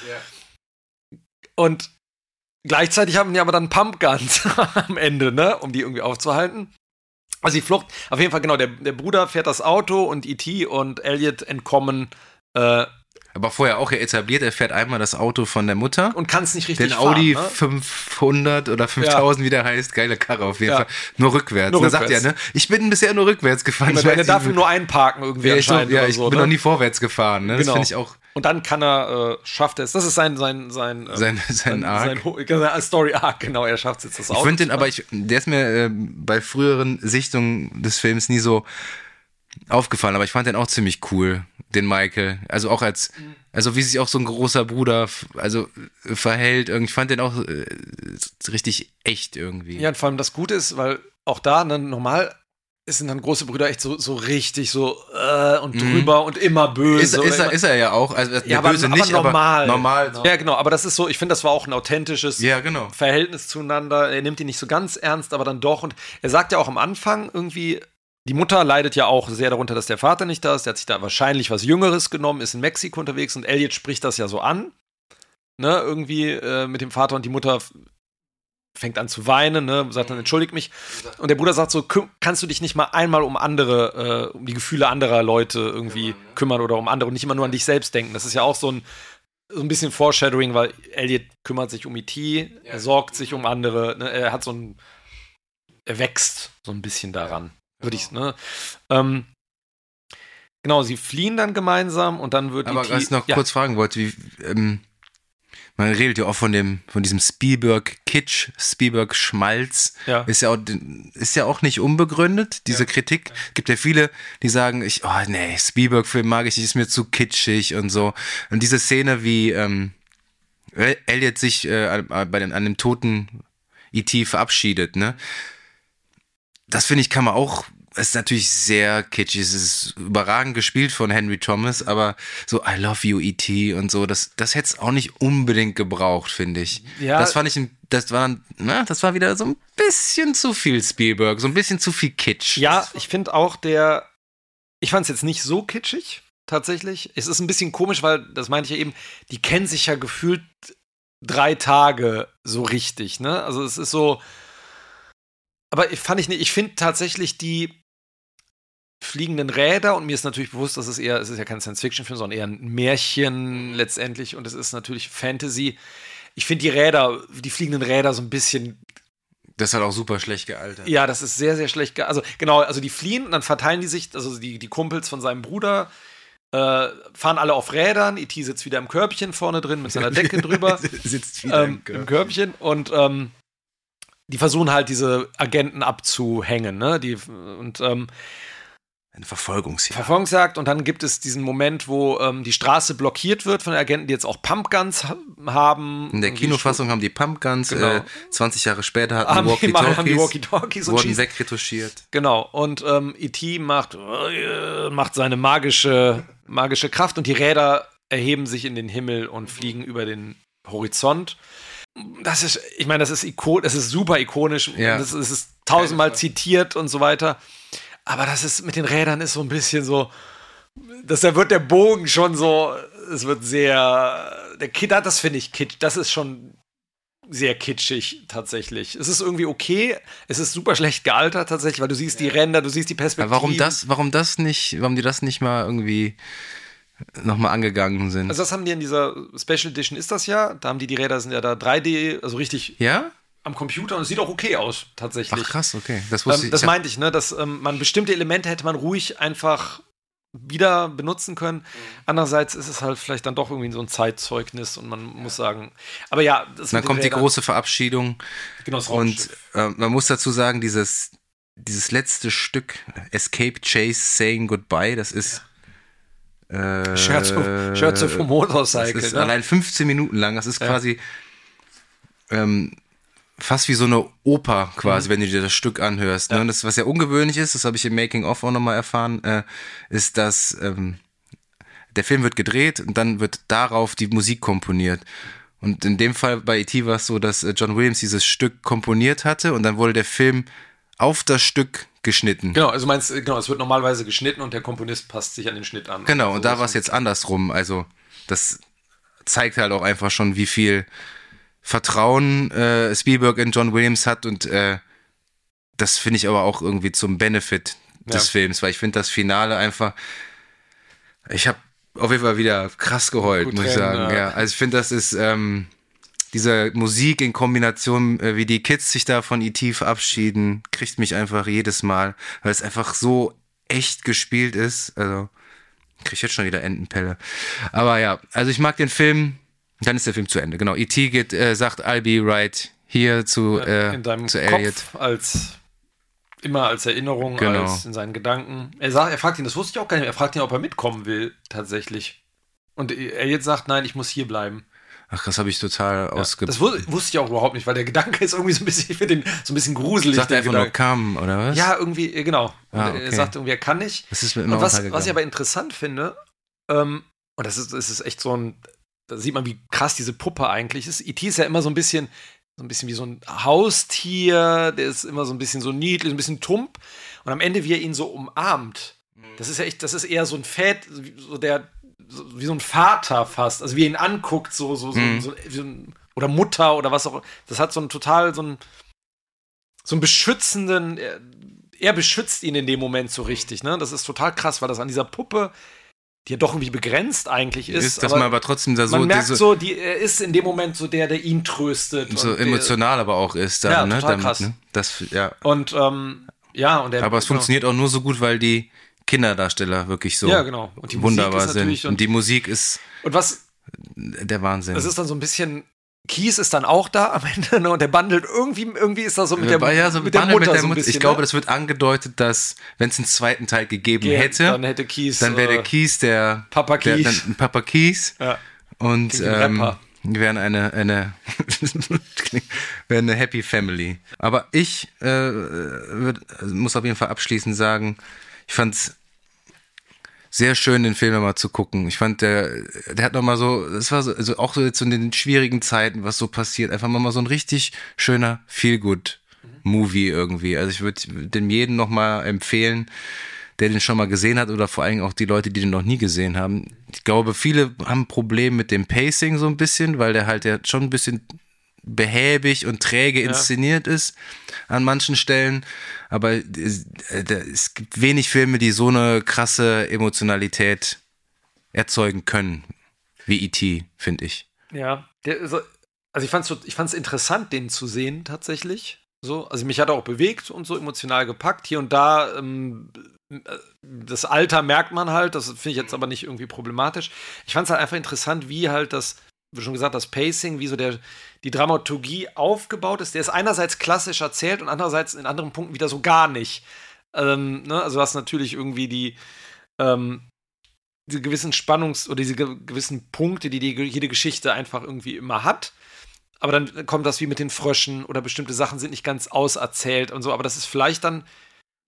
und gleichzeitig haben die aber dann Pumpguns am Ende, ne, um die irgendwie aufzuhalten. Also die Flucht, auf jeden Fall, genau, der, der Bruder fährt das Auto und E.T. und Elliot entkommen äh, Aber vorher auch ja etabliert, er fährt einmal das Auto von der Mutter. und kann es nicht richtig Den Audi fahren, ne? 500 oder 5000, wie der heißt, geile Karre auf jeden Ja. Fall. Nur rückwärts. Nur Und dann sagt rückwärts. er, ne? Ich bin bisher nur rückwärts gefahren. Ich Ich, meine, er darf nur einparken irgendwie ja, ich, anscheinend ja, ich so, bin ne? noch nie vorwärts gefahren. Ne? Das Genau. finde ich auch Und dann kann er, äh, schafft er es. Das ist sein, sein, sein, äh, sein, sein Arc. sein Ho- sein Story Arc, genau. Er schafft es jetzt das Ich Auto. finde den, aber ich, der ist mir äh, bei früheren Sichtungen des Films nie so aufgefallen, aber ich fand den auch ziemlich cool, den Michael. Also auch als, Mhm. also wie sich auch so ein großer Bruder also äh, verhält. Ich fand den auch äh, richtig echt irgendwie. Ja, und vor allem das Gute ist, weil auch da, ne, normal sind dann große Brüder echt so, so richtig so äh, und drüber und immer böse. Mhm. Ist, ist, er, ist er ja auch, also der ja, aber, Böse aber nicht, normal. aber normal. so. Ja, genau, aber das ist so, ich finde, das war auch ein authentisches Ja, genau. Verhältnis zueinander. Er nimmt ihn nicht so ganz ernst, aber dann doch. Und er sagt ja auch am Anfang irgendwie, die Mutter leidet ja auch sehr darunter, dass der Vater nicht da ist. Der hat sich da wahrscheinlich was Jüngeres genommen, ist in Mexiko unterwegs und Elliot spricht das ja so an. Ne, irgendwie äh, mit dem Vater und die Mutter fängt an zu weinen, ne, sagt dann, entschuldigt mich. Und der Bruder sagt so, "Küm- kannst du dich nicht mal einmal um andere, äh, um die Gefühle anderer Leute irgendwie kümmern oder um andere und nicht immer nur an dich selbst denken. Das ist ja auch so ein, so ein bisschen Foreshadowing, weil Elliot kümmert sich um E.T., er sorgt sich um andere, ne, er hat so ein, er wächst so ein bisschen daran, würde ich, ne. Ähm, genau, sie fliehen dann gemeinsam und dann wird Aber was ich noch ja, kurz fragen wollte, wie, ähm, man redet ja auch von dem, von diesem Spielberg-Kitsch, Spielberg-Schmalz. Ja. Ist ja auch, ist ja auch nicht unbegründet, diese Kritik. Gibt ja viele, die sagen, ich, oh nee, Spielberg-Film mag ich ist mir zu kitschig und so. Und diese Szene, wie ähm, Elliot sich äh, bei den, an dem toten E.T. verabschiedet, ne? Das finde ich, kann man auch es ist natürlich sehr kitschig, es ist überragend gespielt von Henry Thomas, aber so I love you E.T. und so, das, das hätte es auch nicht unbedingt gebraucht, finde ich. Ja. Das fand ich, das war, na, das war wieder so ein bisschen zu viel Spielberg, so ein bisschen zu viel Kitsch. Ja, ich finde auch der, ich fand es jetzt nicht so kitschig, tatsächlich. Es ist ein bisschen komisch, weil, das meinte ich ja eben, die kennen sich ja gefühlt drei Tage so richtig, ne? Also es ist so, aber ich fand ich nicht, ich finde tatsächlich die, fliegenden Räder und mir ist natürlich bewusst, dass es eher, es ist ja kein Science-Fiction-Film, sondern eher ein Märchen letztendlich und es ist natürlich Fantasy. Ich finde die Räder, die fliegenden Räder so ein bisschen. Das ist halt auch super schlecht gealtert. Ja, das ist sehr, sehr schlecht gealtert. Also genau, also die fliehen und dann verteilen die sich, also die, die Kumpels von seinem Bruder äh, fahren alle auf Rädern. E.T. sitzt wieder im Körbchen vorne drin mit seiner Decke drüber. sitzt wieder ähm, im, Körbchen. im Körbchen und ähm, die versuchen halt diese Agenten abzuhängen, ne? Die, und ähm, eine Verfolgungsjagd. Verfolgungsjagd und dann gibt es diesen Moment, wo ähm, die Straße blockiert wird von Agenten, die jetzt auch Pumpguns haben. In der Kinofassung haben die Pumpguns, Genau. äh, 20 Jahre später hatten haben, die Walkie-Talkies, und wurden schießen. wegretuschiert. Genau. Und ähm, E.T. macht, äh, macht seine magische, magische Kraft und die Räder erheben sich in den Himmel und fliegen über den Horizont. Das ist, ich meine, das ist ikon, das ist super ikonisch. Ja. Das ist tausendmal zitiert und so weiter. Aber das ist mit den Rädern ist so ein bisschen so, dass da wird der Bogen schon so, es wird sehr, der Kid, das finde ich kitsch, das ist schon sehr kitschig tatsächlich. Es ist irgendwie okay, es ist super schlecht gealtert tatsächlich, weil du siehst die Ränder, du siehst die Perspektive. Warum das, warum das nicht, warum die das nicht mal irgendwie nochmal angegangen sind? Also das haben die in dieser Special Edition ist das ja, da haben die die Räder sind ja da 3D, also richtig ja? Am Computer und es sieht auch okay aus tatsächlich. Ach krass, okay. Das wusste Ähm, ich. das ich meinte ich, ne, dass ähm, man bestimmte Elemente hätte man ruhig einfach wieder benutzen können. Mhm. Andererseits ist es halt vielleicht dann doch irgendwie so ein Zeitzeugnis und man muss sagen, aber ja, das dann kommt die große Verabschiedung genau, das und äh, man muss dazu sagen, dieses, dieses letzte Stück, Escape Chase Saying Goodbye, das ist äh, Scherz auf, Scherz auf das Motorcycle. ist ne? allein 15 Minuten lang. Das ist Ja. quasi ähm, fast wie so eine Oper Mhm. quasi, wenn du dir das Stück anhörst. Ne? Und das, was ja ungewöhnlich ist, das habe ich im Making of auch nochmal erfahren, äh, ist, dass ähm, der Film wird gedreht und dann wird darauf die Musik komponiert. Und in dem Fall bei E.T. war es so, dass äh, John Williams dieses Stück komponiert hatte und dann wurde der Film auf das Stück geschnitten. Genau, also meinst genau, es wird normalerweise geschnitten und der Komponist passt sich an den Schnitt an. Genau, und da das- war es jetzt andersrum. Also, das zeigt halt auch einfach schon, wie viel Vertrauen äh, Spielberg in John Williams hat und äh, das finde ich aber auch irgendwie zum Benefit des Ja. Films, weil ich finde das Finale einfach. Ich habe auf jeden Fall wieder krass geheult, Gut muss ich sagen. ja. Ja. Also ich finde, das ist ähm, diese Musik in Kombination, äh, wie die Kids sich da von E.T. verabschieden, kriegt mich einfach jedes Mal, weil es einfach so echt gespielt ist. Also krieg ich jetzt schon wieder Entenpelle. Aber ja, also ich mag den Film. Dann ist der Film zu Ende. Genau. E.T. geht, äh, sagt, I'll be right here zu, äh, in deinem zu Kopf Elliot. als immer als Erinnerung, Genau. als in seinen Gedanken. Er sagt, er fragt ihn, das wusste ich auch gar nicht, er fragt ihn, ob er mitkommen will, tatsächlich. Und er jetzt sagt, nein, ich muss hier bleiben. Ach, das habe ich total ausge... Das wu- wusste ich auch überhaupt nicht, weil der Gedanke ist irgendwie so ein bisschen, finde den so ein bisschen gruselig. Sagt er einfach nur Gedanke. come, oder was? Ja, irgendwie, äh, genau. Ah, Er okay. sagt irgendwie, er kann nicht. Das ist mir immer Und was, was ich aber interessant finde, ähm, und das ist, das ist echt so ein, da sieht man, wie krass diese Puppe eigentlich ist. E.T. ist ja immer so ein bisschen, so ein bisschen wie so ein Haustier, der ist immer so ein bisschen so niedlich, ein bisschen tump. Und am Ende, wie er ihn so umarmt, das ist ja echt, das ist eher so ein Fett, so der, so, wie so ein Vater fast. Also wie er ihn anguckt, so, so, so, Mhm. so, wie so ein, oder Mutter oder was auch. Das hat so einen total, so einen, so einen beschützenden, er, er beschützt ihn in dem Moment so richtig, ne? Das ist total krass, weil das an dieser Puppe, die ja doch irgendwie begrenzt eigentlich ist. ist, dass aber man aber trotzdem da so, man merkt diese, so, die, er ist in dem Moment so der, der ihn tröstet. so und der- emotional aber auch ist. Dann, Ja, ne? total Damit, krass. Ne? Das, ja. Und ähm, ja, und der, Aber es genau. funktioniert auch nur so gut, weil die Kinderdarsteller wirklich so Ja, genau. Und die Musik wunderbar ist natürlich- sind. Und die Musik ist Und was, der Wahnsinn. das ist dann so ein bisschen, Kies ist dann auch da am Ende ne, und der bandelt irgendwie, irgendwie ist da so mit der, ja, so mit der Mutter mit der so ein Mutter. bisschen, Ich glaube, ne? das wird angedeutet, dass, wenn es einen zweiten Teil gegeben Ge- hätte, dann hätte Kies, dann wäre äh, der Kies der Papa der, Kies. dann Papa Kies Ja. und ähm, wären eine eine wären eine Happy Family. Aber ich äh, würd, also muss auf jeden Fall abschließend sagen, ich fand's sehr schön, den Film mal zu gucken. Ich fand, der, der hat nochmal so, das war so, also auch so jetzt in den schwierigen Zeiten, was so passiert, einfach mal so ein richtig schöner Feel-Good-Movie irgendwie. Also ich würde dem jeden nochmal empfehlen, der den schon mal gesehen hat oder vor allem auch die Leute, die den noch nie gesehen haben. Ich glaube, viele haben ein Problem mit dem Pacing so ein bisschen, weil der halt ja schon ein bisschen behäbig und träge inszeniert ist an manchen Stellen. Aber es, äh, es gibt wenig Filme, die so eine krasse Emotionalität erzeugen können, wie E.T., finde ich. Ja, also, ich fand's so, ich fand's interessant, den zu sehen tatsächlich. So, also mich hat er auch bewegt und so emotional gepackt. Hier und da, ähm, äh, das Alter merkt man halt, das finde ich jetzt aber nicht irgendwie problematisch. Ich fand's halt einfach interessant, wie halt das, wie schon gesagt, das Pacing, wie so der, die Dramaturgie aufgebaut ist. Der ist einerseits klassisch erzählt und andererseits in anderen Punkten wieder so gar nicht. Ähm, ne? Also hast natürlich irgendwie die, ähm, diese gewissen Spannungs- oder diese ge gewissen Punkte, die, die jede Geschichte einfach irgendwie immer hat. Aber dann kommt das wie mit den Fröschen oder bestimmte Sachen sind nicht ganz auserzählt und so. Aber das ist vielleicht dann.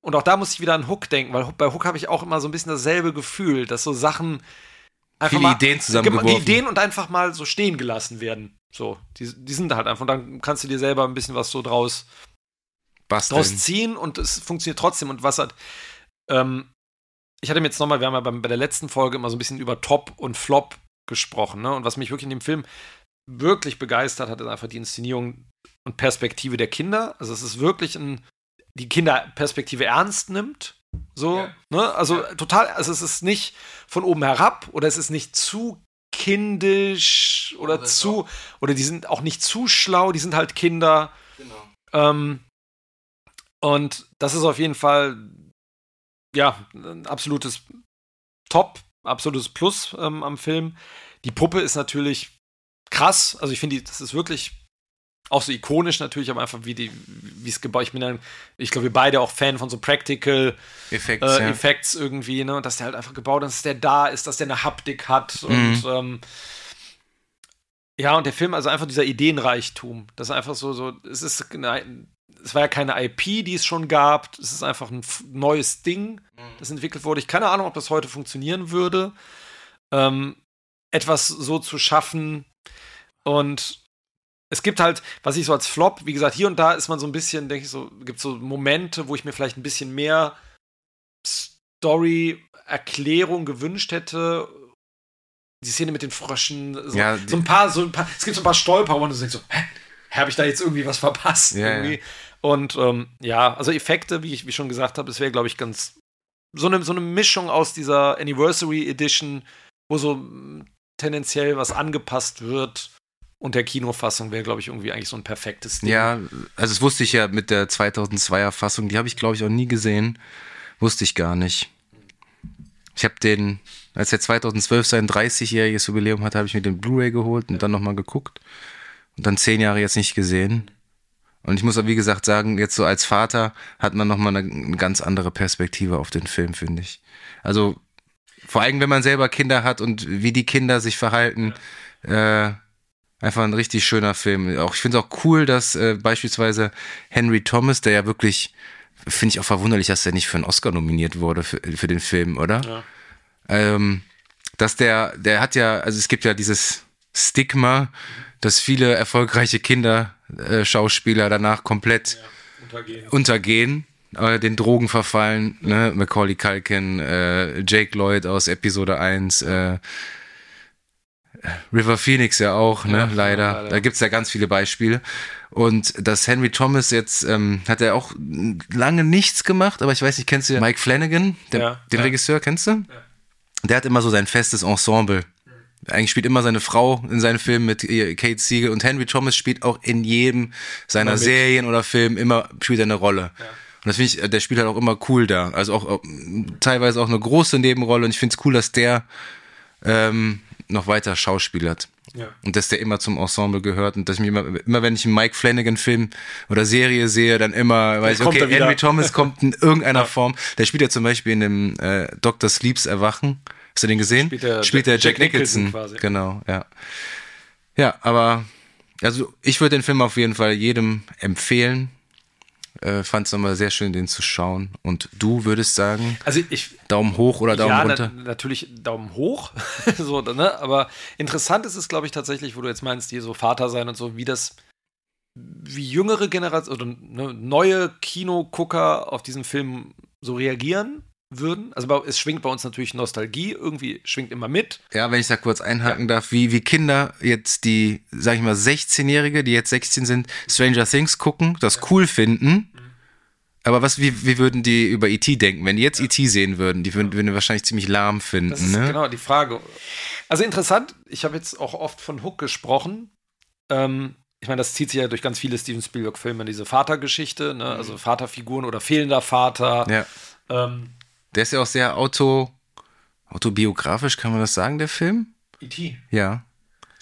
Und auch da muss ich wieder an Hook denken, weil bei Hook habe ich auch immer so ein bisschen dasselbe Gefühl, dass so Sachen einfach Viele Ideen zusammengeworfen. Die Ideen und einfach mal so stehen gelassen werden. So, die, die sind halt einfach. Und dann kannst du dir selber ein bisschen was so draus Basteln. draus ziehen und es funktioniert trotzdem. Und was hat. Ähm, ich hatte mir jetzt nochmal, wir haben ja bei der letzten Folge immer so ein bisschen über Top und Flop gesprochen, ne? Und was mich wirklich in dem Film wirklich begeistert hat, ist einfach die Inszenierung und Perspektive der Kinder. Also es ist wirklich ein, die Kinderperspektive ernst nimmt. So, Ja. ne? Also total, also es ist nicht von oben herab oder es ist nicht zu kindisch oder Oder zu, oder die sind auch nicht zu schlau, die sind halt Kinder. Genau. Ähm, und das ist auf jeden Fall, ja, ein absolutes Top, absolutes Plus ähm, am Film. Die Puppe ist natürlich krass. Also ich finde, das ist wirklich auch so ikonisch natürlich, aber einfach wie die, wie es gebaut. Ich bin dann, ich glaube, wir beide auch Fan von so Practical Effekt, äh, ja. Effects irgendwie, ne? Und dass der halt einfach gebaut ist, dass der da ist, dass der eine Haptik hat und Mhm. ähm, ja, und der Film, also einfach dieser Ideenreichtum. Das ist einfach so, so, es ist, eine- es war ja keine IP, die es schon gab. Es ist einfach ein neues Ding, das entwickelt wurde. Ich keine Ahnung, ob das heute funktionieren würde. Ähm, etwas so zu schaffen. Und es gibt halt, was ich so als Flop, wie gesagt, hier und da ist man so ein bisschen, denke ich so, gibt so Momente, wo ich mir vielleicht ein bisschen mehr Story-Erklärung gewünscht hätte. Die Szene mit den Fröschen, so, Ja, so ein paar, so ein paar, es gibt so ein paar Stolper, wo du denkst so, hä, habe ich da jetzt irgendwie was verpasst? Ja, irgendwie? Und ähm, ja, also Effekte, wie ich wie schon gesagt habe, es wäre, glaube ich, ganz so eine, so eine Mischung aus dieser Anniversary Edition, wo so mm, tendenziell was angepasst wird. Und der Kinofassung wäre, glaube ich, irgendwie eigentlich so ein perfektes Ding. Ja, also das wusste ich ja mit der 2002er Fassung, die habe ich glaube ich auch nie gesehen. Wusste ich gar nicht. Ich habe den, als er 2012 sein 30-jähriges Jubiläum hatte, habe ich mir den Blu-ray geholt und dann nochmal geguckt. Und dann zehn Jahre jetzt nicht gesehen. Und ich muss auch wie gesagt sagen, jetzt so als Vater hat man nochmal eine, eine ganz andere Perspektive auf den Film, finde ich. Also vor allem, wenn man selber Kinder hat und wie die Kinder sich verhalten, äh, einfach ein richtig schöner Film. Auch ich finde es auch cool, dass äh, beispielsweise Henry Thomas, der ja wirklich, finde ich auch verwunderlich, dass er nicht für einen Oscar nominiert wurde für, für den Film, oder? Ja. Ähm, dass der, der hat ja, also es gibt ja dieses Stigma, dass viele erfolgreiche Kinder, äh, danach komplett Untergehen. untergehen, äh, den Drogen verfallen, ne? Macaulay Culkin, äh, Jake Lloyd aus Episode 1, äh, River Phoenix ja auch, ne, Ja, leider. leider. Da gibt's ja ganz viele Beispiele. Und dass Henry Thomas jetzt, ähm, hat er auch lange nichts gemacht, aber ich weiß nicht, kennst du Mike Flanagan, den, Ja, den ja. Regisseur, kennst du? Der hat immer so sein festes Ensemble. Eigentlich spielt immer seine Frau in seinen Filmen mit Kate Siegel und Henry Thomas spielt auch in jedem seiner. Serien oder Filmen immer spielt er eine Rolle. Und das finde ich, der spielt halt auch immer cool da. Also auch, auch teilweise auch eine große Nebenrolle und ich finde es cool, dass der ähm, noch weiter schauspielert. Ja. Und dass der immer zum Ensemble gehört und dass ich mich immer, immer wenn ich einen Mike Flanagan-Film oder Serie sehe, dann immer weiß ich, okay, Henry Thomas kommt in irgendeiner ja. Form. Der spielt ja zum Beispiel in dem äh, Dr. Sleeps Erwachen. Hast du den gesehen? Spielt der, spielt der Jack, Jack Nicholson. Nicholson quasi. Genau, ja. Ja, aber also ich würde den Film auf jeden Fall jedem empfehlen. Äh, Fand es nochmal sehr schön, den zu schauen. Und du würdest sagen, also ich, Daumen hoch oder Daumen ja, runter? Na, natürlich Daumen hoch. so, ne? Aber interessant ist es, glaube ich, tatsächlich, wo du jetzt meinst, die so Vater sein und so, wie das, wie jüngere Generationen oder ne, neue Kinogucker auf diesen Film so reagieren würden. Also es schwingt bei uns natürlich Nostalgie, irgendwie schwingt immer mit. Ja, wenn ich da kurz einhaken ja. darf, wie, wie Kinder jetzt die, sag ich mal, 16-Jährige, die jetzt 16 sind, Stranger Things gucken, das ja. cool finden. Mhm. Aber was, wie, wie würden die über E.T. denken? Wenn die jetzt ja. E.T. sehen würden, die würden, würden wahrscheinlich ziemlich lahm finden. Das ist ne? genau die Frage. Also interessant, ich habe jetzt auch oft von Hook gesprochen. Ähm, ich meine, das zieht sich ja durch ganz viele Steven Spielberg-Filme, diese Vatergeschichte, ne? also mhm. Vaterfiguren oder fehlender Vater. Ja. Ähm, der ist ja auch sehr auto, autobiografisch, kann man das sagen, der Film? E.T. Ja.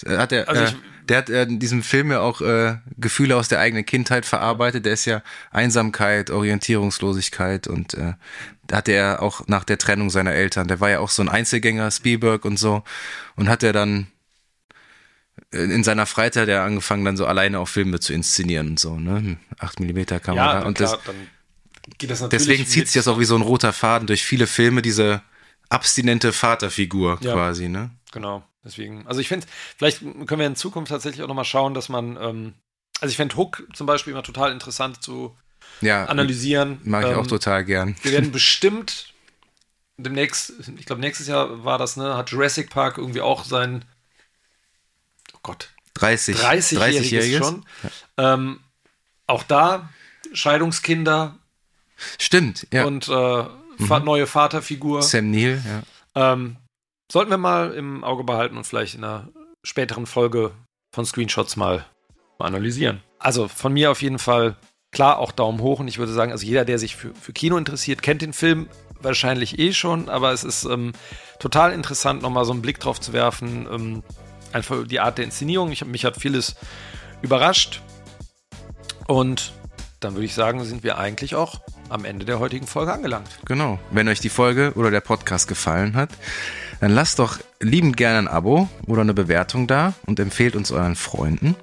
Hat er, also äh, der hat äh, in diesem Film ja auch äh, Gefühle aus der eigenen Kindheit verarbeitet. Der ist ja Einsamkeit, Orientierungslosigkeit und äh, da hatte er auch nach der Trennung seiner Eltern, der war ja auch so ein Einzelgänger, Spielberg und so, und hat er dann äh, in seiner Freizeit ja angefangen, dann so alleine auch Filme zu inszenieren und so, ne? 8 mm Kamera. Ja, und klar, das, geht das natürlich. Deswegen zieht sich das auch wie so ein roter Faden durch viele Filme, diese abstinente Vaterfigur ja, quasi, ne? Genau, deswegen. Also ich finde, vielleicht können wir in Zukunft tatsächlich auch nochmal schauen, dass man, ähm, also ich fände Hook zum Beispiel immer total interessant zu ja, analysieren. Mag ich ähm, auch total gern. Wir werden bestimmt demnächst, ich glaube nächstes Jahr war das, ne, hat Jurassic Park irgendwie auch sein, oh Gott, 30, 30-jähriges 30 schon. Ja. Ähm, auch da Scheidungskinder, Stimmt, ja. Und äh, mhm. neue Vaterfigur. Sam Neill, ja. Ähm, sollten wir mal im Auge behalten und vielleicht in einer späteren Folge von Screenshots mal, mal analysieren. Also von mir auf jeden Fall klar auch Daumen hoch und ich würde sagen, also jeder, der sich für, für Kino interessiert, kennt den Film wahrscheinlich eh schon, aber es ist ähm, total interessant, nochmal so einen Blick drauf zu werfen. Ähm, einfach die Art der Inszenierung. Ich, mich hat vieles überrascht. Und dann würde ich sagen, sind wir eigentlich auch am Ende der heutigen Folge angelangt. Genau. Wenn euch die Folge oder der Podcast gefallen hat, dann lasst doch liebend gerne ein Abo oder eine Bewertung da und empfehlt uns euren Freunden.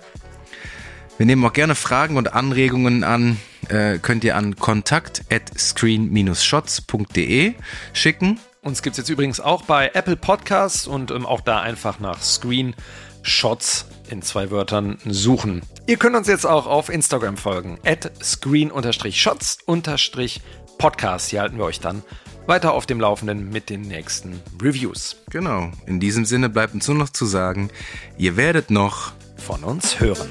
Wir nehmen auch gerne Fragen und Anregungen an. Äh, könnt ihr an kontakt at screen-shots.de schicken. Uns gibt es jetzt übrigens auch bei Apple Podcasts und ähm, auch da einfach nach Screen Shots in zwei Wörtern suchen. Ihr könnt uns jetzt auch auf Instagram folgen. At screen-shots-podcast. Hier halten wir euch dann weiter auf dem Laufenden mit den nächsten Reviews. Genau. In diesem Sinne bleibt uns nur noch zu sagen, ihr werdet noch von uns hören.